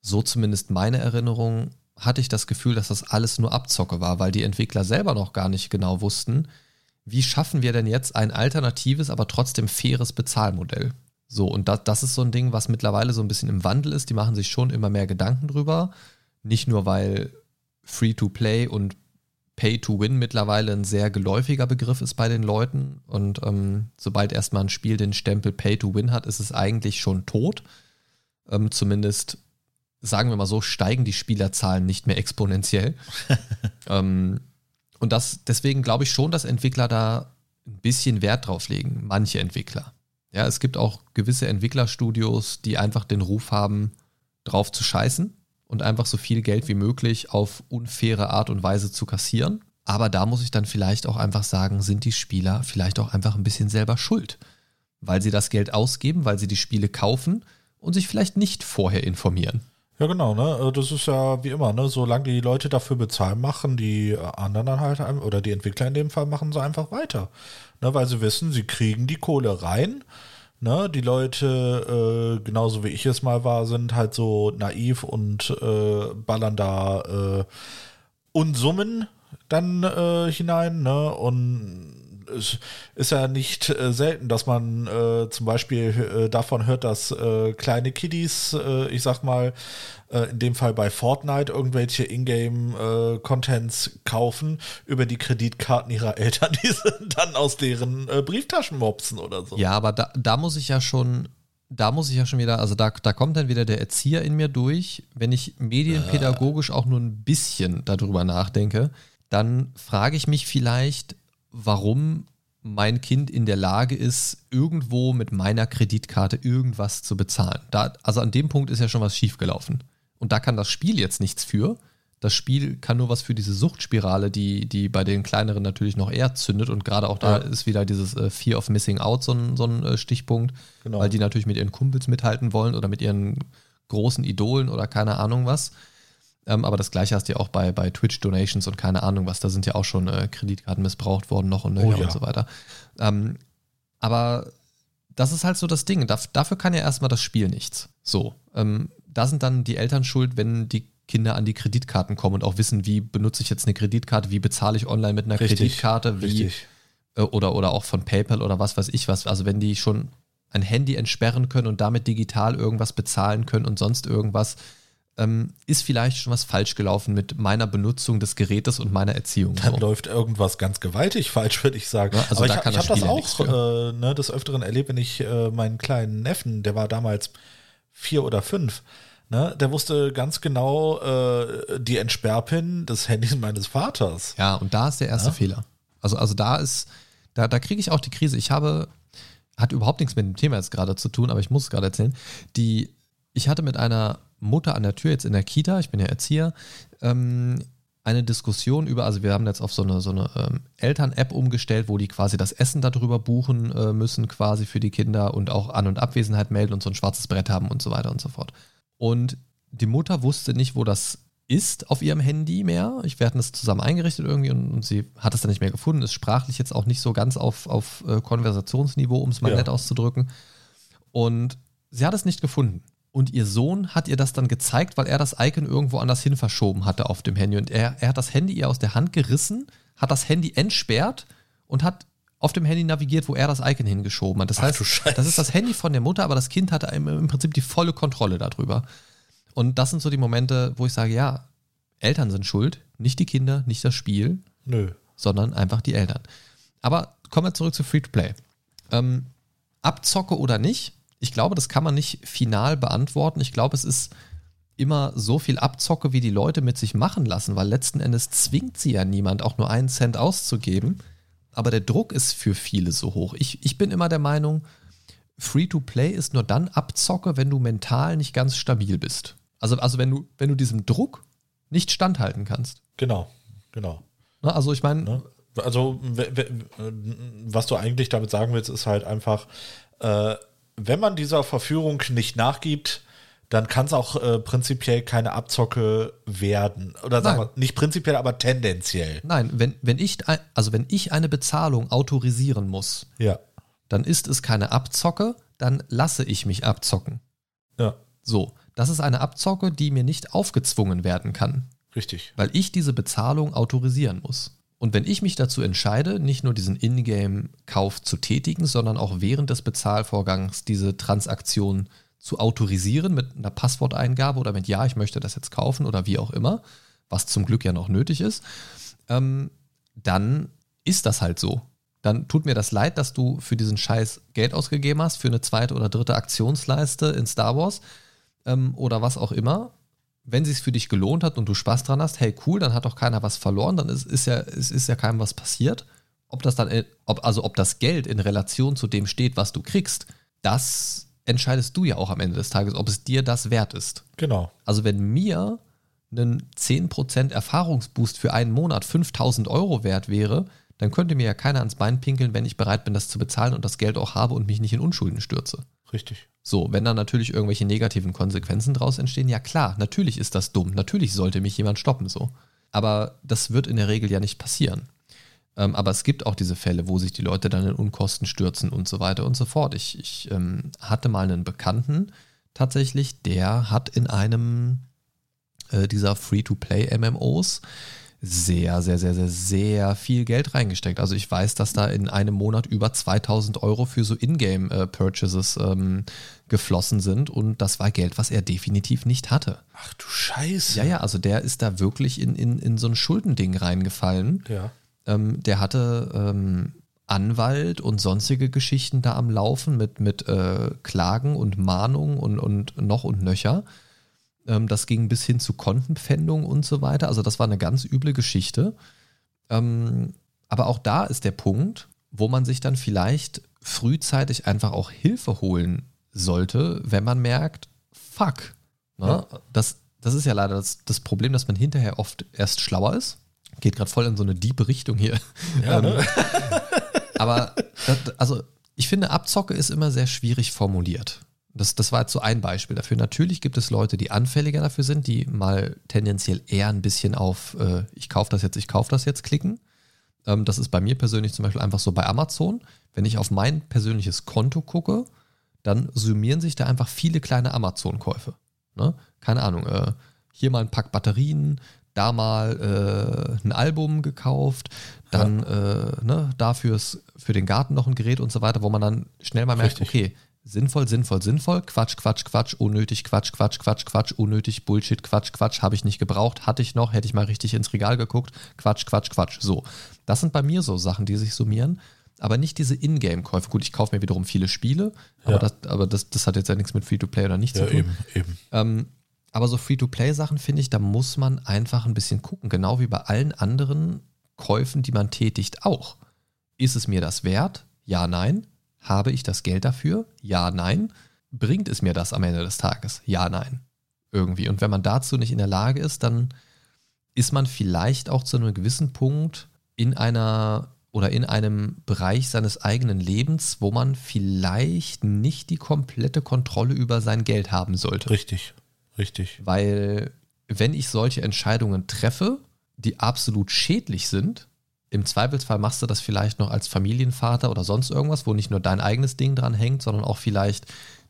so zumindest meine Erinnerung, hatte ich das Gefühl, dass das alles nur Abzocke war, weil die Entwickler selber noch gar nicht genau wussten, wie schaffen wir denn jetzt ein alternatives, aber trotzdem faires Bezahlmodell? So, und das, das ist so ein Ding, was mittlerweile so ein bisschen im Wandel ist. Die machen sich schon immer mehr Gedanken drüber. Nicht nur, weil Free-to-Play und Pay-to-Win mittlerweile ein sehr geläufiger Begriff ist bei den Leuten. Und ähm, sobald erstmal ein Spiel den Stempel Pay-to-Win hat, ist es eigentlich schon tot. Ähm, zumindest, sagen wir mal so, steigen die Spielerzahlen nicht mehr exponentiell. ähm, und das, deswegen glaube ich schon, dass Entwickler da ein bisschen Wert drauf legen. Manche Entwickler. Ja, es gibt auch gewisse Entwicklerstudios, die einfach den Ruf haben, drauf zu scheißen und einfach so viel Geld wie möglich auf unfaire Art und Weise zu kassieren. Aber da muss ich dann vielleicht auch einfach sagen, sind die Spieler vielleicht auch einfach ein bisschen selber schuld, weil sie das Geld ausgeben, weil sie die Spiele kaufen und sich vielleicht nicht vorher informieren. Ja, genau, ne? Das ist ja wie immer, ne? Solange die Leute dafür bezahlen, machen die anderen dann halt, oder die Entwickler in dem Fall, machen sie einfach weiter. Ne? Weil sie wissen, sie kriegen die Kohle rein. Ne? Die Leute, äh, genauso wie ich es mal war, sind halt so naiv und äh, ballern da äh, Unsummen dann äh, hinein, ne? Und es ist ja nicht äh, selten, dass man äh, zum Beispiel äh, davon hört, dass kleine Kiddies, ich sag mal, äh, in dem Fall bei Fortnite, irgendwelche Ingame-Contents kaufen über die Kreditkarten ihrer Eltern, die sind dann aus deren Brieftaschen mopsen oder so. Ja, aber da, da muss ich ja schon da muss ich ja schon wieder, also da, da kommt dann wieder der Erzieher in mir durch. Wenn ich medienpädagogisch auch nur ein bisschen darüber nachdenke, dann frage ich mich vielleicht, warum mein Kind in der Lage ist, irgendwo mit meiner Kreditkarte irgendwas zu bezahlen. Da, also an dem Punkt ist ja schon was schiefgelaufen. Und da kann das Spiel jetzt nichts für. Das Spiel kann nur was für diese Suchtspirale, die, die bei den kleineren natürlich noch eher zündet. Und gerade auch da Ja. ist wieder dieses äh, Fear of Missing Out so ein, so ein äh, Stichpunkt, Genau. weil die natürlich mit ihren Kumpels mithalten wollen oder mit ihren großen Idolen oder keine Ahnung was. Ähm, aber das gleiche hast du ja auch bei, bei Twitch-Donations und keine Ahnung was. Da sind ja auch schon äh, Kreditkarten missbraucht worden noch und nöcher Oh ja. und so weiter. Ähm, aber das ist halt so das Ding. Daf- dafür kann ja erstmal das Spiel nichts. So. Ähm, da sind dann die Eltern schuld, wenn die Kinder an die Kreditkarten kommen und auch wissen, wie benutze ich jetzt eine Kreditkarte, wie bezahle ich online mit einer Kreditkarte, wie richtig. äh, oder, oder auch von PayPal oder was weiß ich was. Also wenn die schon ein Handy entsperren können und damit digital irgendwas bezahlen können und sonst irgendwas, ähm, ist vielleicht schon was falsch gelaufen mit meiner Benutzung des Gerätes und meiner Erziehung. Dann So. läuft irgendwas ganz gewaltig falsch, würde ich sagen. Ja, also Aber da ich, kann ich habe das auch äh, ne, des Öfteren erlebt, wenn ich äh, meinen kleinen Neffen, der war damals vier oder fünf, ne, der wusste ganz genau äh, die Entsperrpin des Handys meines Vaters. Ja, und da ist der erste Ja. Fehler. Also, also da ist, da, da kriege ich auch die Krise. Ich habe, hat überhaupt nichts mit dem Thema jetzt gerade zu tun, aber ich muss es gerade erzählen. Die, ich hatte mit einer Mutter an der Tür jetzt in der Kita, ich bin ja Erzieher, ähm, eine Diskussion über, also wir haben jetzt auf so eine, so eine ähm, Eltern-App umgestellt, wo die quasi das Essen darüber buchen äh, müssen, quasi für die Kinder und auch An- und Abwesenheit melden und so ein schwarzes Brett haben und so weiter und so fort. Und die Mutter wusste nicht, wo das ist auf ihrem Handy mehr. Ich werde das zusammen eingerichtet irgendwie und, und, sie hat es dann nicht mehr gefunden. Ist sprachlich jetzt auch nicht so ganz auf, auf äh, Konversationsniveau, um es mal ja. nett auszudrücken. Und sie hat es nicht gefunden. Und ihr Sohn hat ihr das dann gezeigt, weil er das Icon irgendwo anders hin verschoben hatte auf dem Handy. Und er, er hat das Handy ihr aus der Hand gerissen, hat das Handy entsperrt und hat auf dem Handy navigiert, wo er das Icon hingeschoben hat. Das Ach, heißt, das ist das Handy von der Mutter, aber das Kind hatte im Prinzip die volle Kontrolle darüber. Und das sind so die Momente, wo ich sage, ja, Eltern sind schuld, nicht die Kinder, nicht das Spiel, Nö. sondern einfach die Eltern. Aber kommen wir zurück zu Free-to-Play. Ähm, Abzocke oder nicht, ich glaube, das kann man nicht final beantworten. Ich glaube, es ist immer so viel Abzocke, wie die Leute mit sich machen lassen, weil letzten Endes zwingt sie ja niemand, auch nur einen Cent auszugeben. Aber der Druck ist für viele so hoch. Ich, ich bin immer der Meinung, Free-to-Play ist nur dann Abzocke, wenn du mental nicht ganz stabil bist. Also, also wenn, du, wenn du diesem Druck nicht standhalten kannst. Genau, genau. Na, also ich meine. Ne? Also, was du eigentlich damit sagen willst, ist halt einfach, äh, wenn man dieser Verführung nicht nachgibt, dann kann es auch äh, prinzipiell keine Abzocke werden. Oder sagen wir, nicht prinzipiell, aber tendenziell. Nein, wenn, wenn ich, also wenn ich eine Bezahlung autorisieren muss, ja. dann ist es keine Abzocke, dann lasse ich mich abzocken. Ja. So, das ist eine Abzocke, die mir nicht aufgezwungen werden kann. Richtig. Weil ich diese Bezahlung autorisieren muss. Und wenn ich mich dazu entscheide, nicht nur diesen Ingame-Kauf zu tätigen, sondern auch während des Bezahlvorgangs diese Transaktion zu autorisieren mit einer Passworteingabe oder mit Ja, ich möchte das jetzt kaufen oder wie auch immer, was zum Glück ja noch nötig ist, ähm, dann ist das halt so. Dann tut mir das leid, dass du für diesen Scheiß Geld ausgegeben hast, für eine zweite oder dritte Aktionsleiste in Star Wars ähm, oder was auch immer wenn es für dich gelohnt hat und du Spaß dran hast, hey cool, dann hat doch keiner was verloren, dann ist, ist ja, es ist ja keinem was passiert. Ob das dann, ob, also ob das Geld in Relation zu dem steht, was du kriegst, das entscheidest du ja auch am Ende des Tages, ob es dir das wert ist. Genau. Also wenn mir ein 10% Erfahrungsboost für einen Monat 5000 Euro wert wäre, dann könnte mir ja keiner ans Bein pinkeln, wenn ich bereit bin, das zu bezahlen und das Geld auch habe und mich nicht in Unschulden stürze. Richtig. So, wenn dann natürlich irgendwelche negativen Konsequenzen daraus entstehen, ja klar, natürlich ist das dumm, natürlich sollte mich jemand stoppen so. Aber das wird in der Regel ja nicht passieren. Ähm, aber es gibt auch diese Fälle, wo sich die Leute dann in Unkosten stürzen und so weiter und so fort. Ich, ich ähm, hatte mal einen Bekannten tatsächlich, der hat in einem äh, dieser Free-to-Play-MMOs sehr, sehr, sehr, sehr, sehr viel Geld reingesteckt. Also ich weiß, dass da in einem Monat über 2000 Euro für so Ingame-Purchases ähm, geflossen sind und das war Geld, was er definitiv nicht hatte. Ach du Scheiße. Ja, ja, also der ist da wirklich in, in, in so ein Schuldending reingefallen. Ja. Ähm, der hatte ähm, Anwalt und sonstige Geschichten da am Laufen mit, mit äh, Klagen und Mahnungen und, und noch und nöcher. Ähm, das ging bis hin zu Kontenpfändung und so weiter. Also das war eine ganz üble Geschichte. Ähm, aber auch da ist der Punkt, wo man sich dann vielleicht frühzeitig einfach auch Hilfe holen sollte, wenn man merkt, fuck. Ne? Ja. Das, das ist ja leider das, das Problem, dass man hinterher oft erst schlauer ist. Geht gerade voll in so eine diepe Richtung hier. Ja, ne? aber das, also ich finde, Abzocke ist immer sehr schwierig formuliert. Das, das war jetzt so ein Beispiel dafür. Natürlich gibt es Leute, die anfälliger dafür sind, die mal tendenziell eher ein bisschen auf äh, ich kaufe das jetzt, ich kaufe das jetzt klicken. Ähm, das ist bei mir persönlich zum Beispiel einfach so bei Amazon. Wenn ich auf mein persönliches Konto gucke, dann summieren sich da einfach viele kleine Amazon-Käufe. Ne? Keine Ahnung, äh, hier mal ein Pack Batterien, da mal äh, ein Album gekauft, dann ja. äh, ne, dafür für den Garten noch ein Gerät und so weiter, wo man dann schnell mal merkt, Richtig. okay, Sinnvoll, sinnvoll, sinnvoll. Quatsch, Quatsch, Quatsch, unnötig, Quatsch, Quatsch, Quatsch, Quatsch, unnötig, Bullshit, Quatsch, Quatsch, habe ich nicht gebraucht, hatte ich noch, hätte ich mal richtig ins Regal geguckt. Quatsch, Quatsch, Quatsch. So. Das sind bei mir so Sachen, die sich summieren. Aber nicht diese Ingame-Käufe. Gut, ich kaufe mir wiederum viele Spiele, aber, ja. das, aber das, das hat jetzt ja nichts mit Free-to-Play oder nicht ja, zu tun. Eben, eben. Ähm, aber so Free-to-Play-Sachen finde ich, da muss man einfach ein bisschen gucken. Genau wie bei allen anderen Käufen, die man tätigt, auch. Ist es mir das wert? Ja, nein. Habe ich das Geld dafür? Ja, nein. Bringt es mir das am Ende des Tages? Ja, nein. Irgendwie. Und wenn man dazu nicht in der Lage ist, dann ist man vielleicht auch zu einem gewissen Punkt in einer oder in einem Bereich seines eigenen Lebens, wo man vielleicht nicht die komplette Kontrolle über sein Geld haben sollte. Richtig, richtig. Weil wenn ich solche Entscheidungen treffe, die absolut schädlich sind, im Zweifelsfall machst du das vielleicht noch als Familienvater oder sonst irgendwas, wo nicht nur dein eigenes Ding dran hängt, sondern auch vielleicht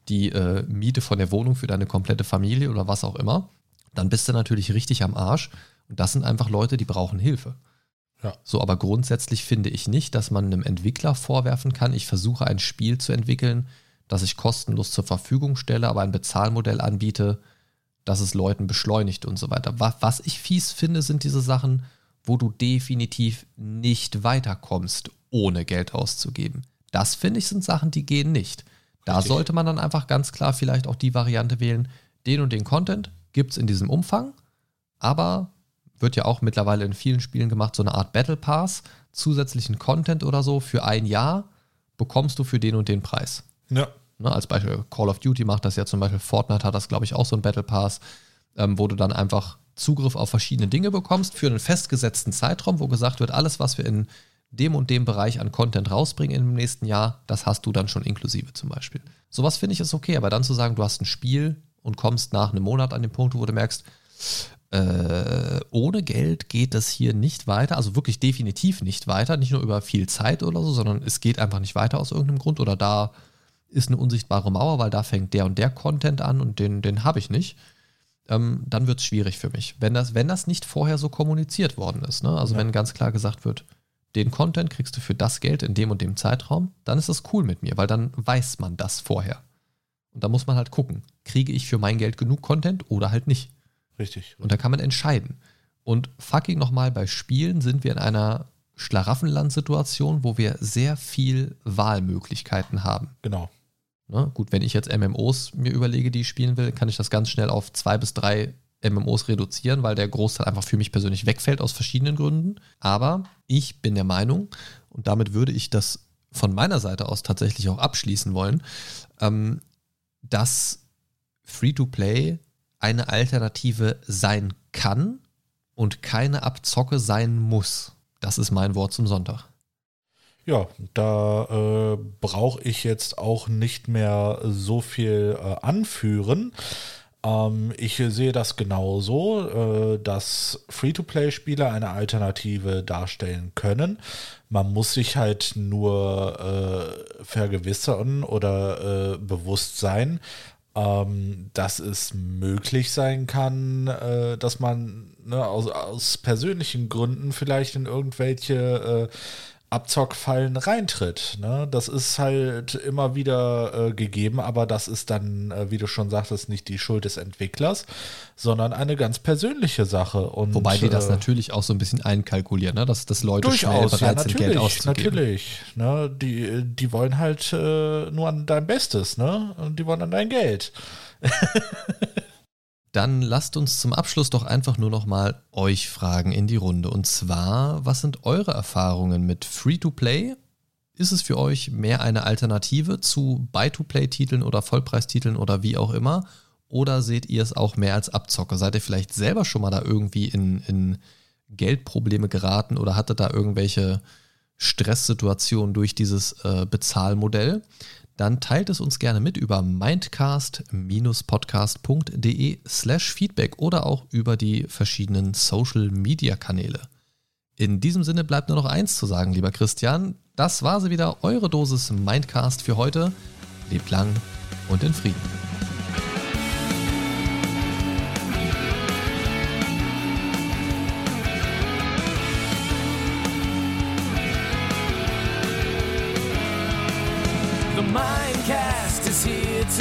die äh, Miete von der Wohnung für deine komplette Familie oder was auch immer. Dann bist du natürlich richtig am Arsch. Und das sind einfach Leute, die brauchen Hilfe. Ja. So, aber grundsätzlich finde ich nicht, dass man einem Entwickler vorwerfen kann, ich versuche ein Spiel zu entwickeln, das ich kostenlos zur Verfügung stelle, aber ein Bezahlmodell anbiete, das es Leuten beschleunigt und so weiter. Was ich fies finde, sind diese Sachen, wo du definitiv nicht weiterkommst, ohne Geld auszugeben. Das finde ich sind Sachen, die gehen nicht. Da Richtig. sollte man dann einfach ganz klar vielleicht auch die Variante wählen, den und den Content gibt es in diesem Umfang, aber wird ja auch mittlerweile in vielen Spielen gemacht, so eine Art Battle Pass, zusätzlichen Content oder so für ein Jahr bekommst du für den und den Preis. Ja. Ne, als Beispiel Call of Duty macht das ja zum Beispiel, Fortnite hat das, glaube ich, auch so ein Battle Pass, ähm, wo du dann einfach Zugriff auf verschiedene Dinge bekommst für einen festgesetzten Zeitraum, wo gesagt wird, alles, was wir in dem und dem Bereich an Content rausbringen im nächsten Jahr, das hast du dann schon inklusive zum Beispiel. Sowas finde ich ist okay, aber dann zu sagen, du hast ein Spiel und kommst nach einem Monat an den Punkt, wo du merkst, äh, ohne Geld geht das hier nicht weiter, also wirklich definitiv nicht weiter, nicht nur über viel Zeit oder so, sondern es geht einfach nicht weiter aus irgendeinem Grund oder da ist eine unsichtbare Mauer, weil da fängt der und der Content an und den, den habe ich nicht. Ähm, dann wird es schwierig für mich. Wenn das, wenn das nicht vorher so kommuniziert worden ist, ne? also ja. wenn ganz klar gesagt wird, den Content kriegst du für das Geld in dem und dem Zeitraum, dann ist das cool mit mir, weil dann weiß man das vorher. Und da muss man halt gucken, kriege ich für mein Geld genug Content oder halt nicht. Richtig. Und da kann man entscheiden. Und fucking nochmal, bei Spielen sind wir in einer Schlaraffenland-Situation, wo wir sehr viel Wahlmöglichkeiten haben. Genau. Ne? Gut, wenn ich jetzt MMOs mir überlege, die ich spielen will, kann ich das ganz schnell auf zwei bis drei MMOs reduzieren, weil der Großteil einfach für mich persönlich wegfällt aus verschiedenen Gründen. Aber ich bin der Meinung, und damit würde ich das von meiner Seite aus tatsächlich auch abschließen wollen, ähm, dass Free-to-Play eine Alternative sein kann und keine Abzocke sein muss. Das ist mein Wort zum Sonntag. Ja, da äh, brauche ich jetzt auch nicht mehr so viel äh, anführen. Ähm, ich sehe das genauso, äh, dass Free-to-Play-Spiele eine Alternative darstellen können. Man muss sich halt nur äh, vergewissern oder äh, bewusst sein, ähm, dass es möglich sein kann, äh, dass man ne, aus, aus persönlichen Gründen vielleicht in irgendwelche äh, Abzockfallen reintritt. Ne? Das ist halt immer wieder äh, gegeben, aber das ist dann, äh, wie du schon sagtest, nicht die Schuld des Entwicklers, sondern eine ganz persönliche Sache. Und, Wobei die das äh, natürlich auch so ein bisschen einkalkulieren, ne? dass, dass Leute durchaus, schnell bereit ja, sind, Geld auszugeben. Natürlich, ne? die, die wollen halt äh, nur an dein Bestes, ne? Und die wollen an dein Geld. Dann lasst uns zum Abschluss doch einfach nur noch mal euch fragen in die Runde. Und zwar, was sind eure Erfahrungen mit Free-to-Play? Ist es für euch mehr eine Alternative zu Buy-to-Play-Titeln oder Vollpreistiteln oder wie auch immer? Oder seht ihr es auch mehr als Abzocke? Seid ihr vielleicht selber schon mal da irgendwie in, in Geldprobleme geraten oder hattet da irgendwelche Stresssituationen durch dieses äh, Bezahlmodell? Dann teilt es uns gerne mit über mindcast-podcast.de slash Feedback oder auch über die verschiedenen Social-Media-Kanäle. In diesem Sinne bleibt nur noch eins zu sagen, lieber Christian. Das war sie wieder, eure Dosis Mindcast für heute. Lebt lang und in Frieden.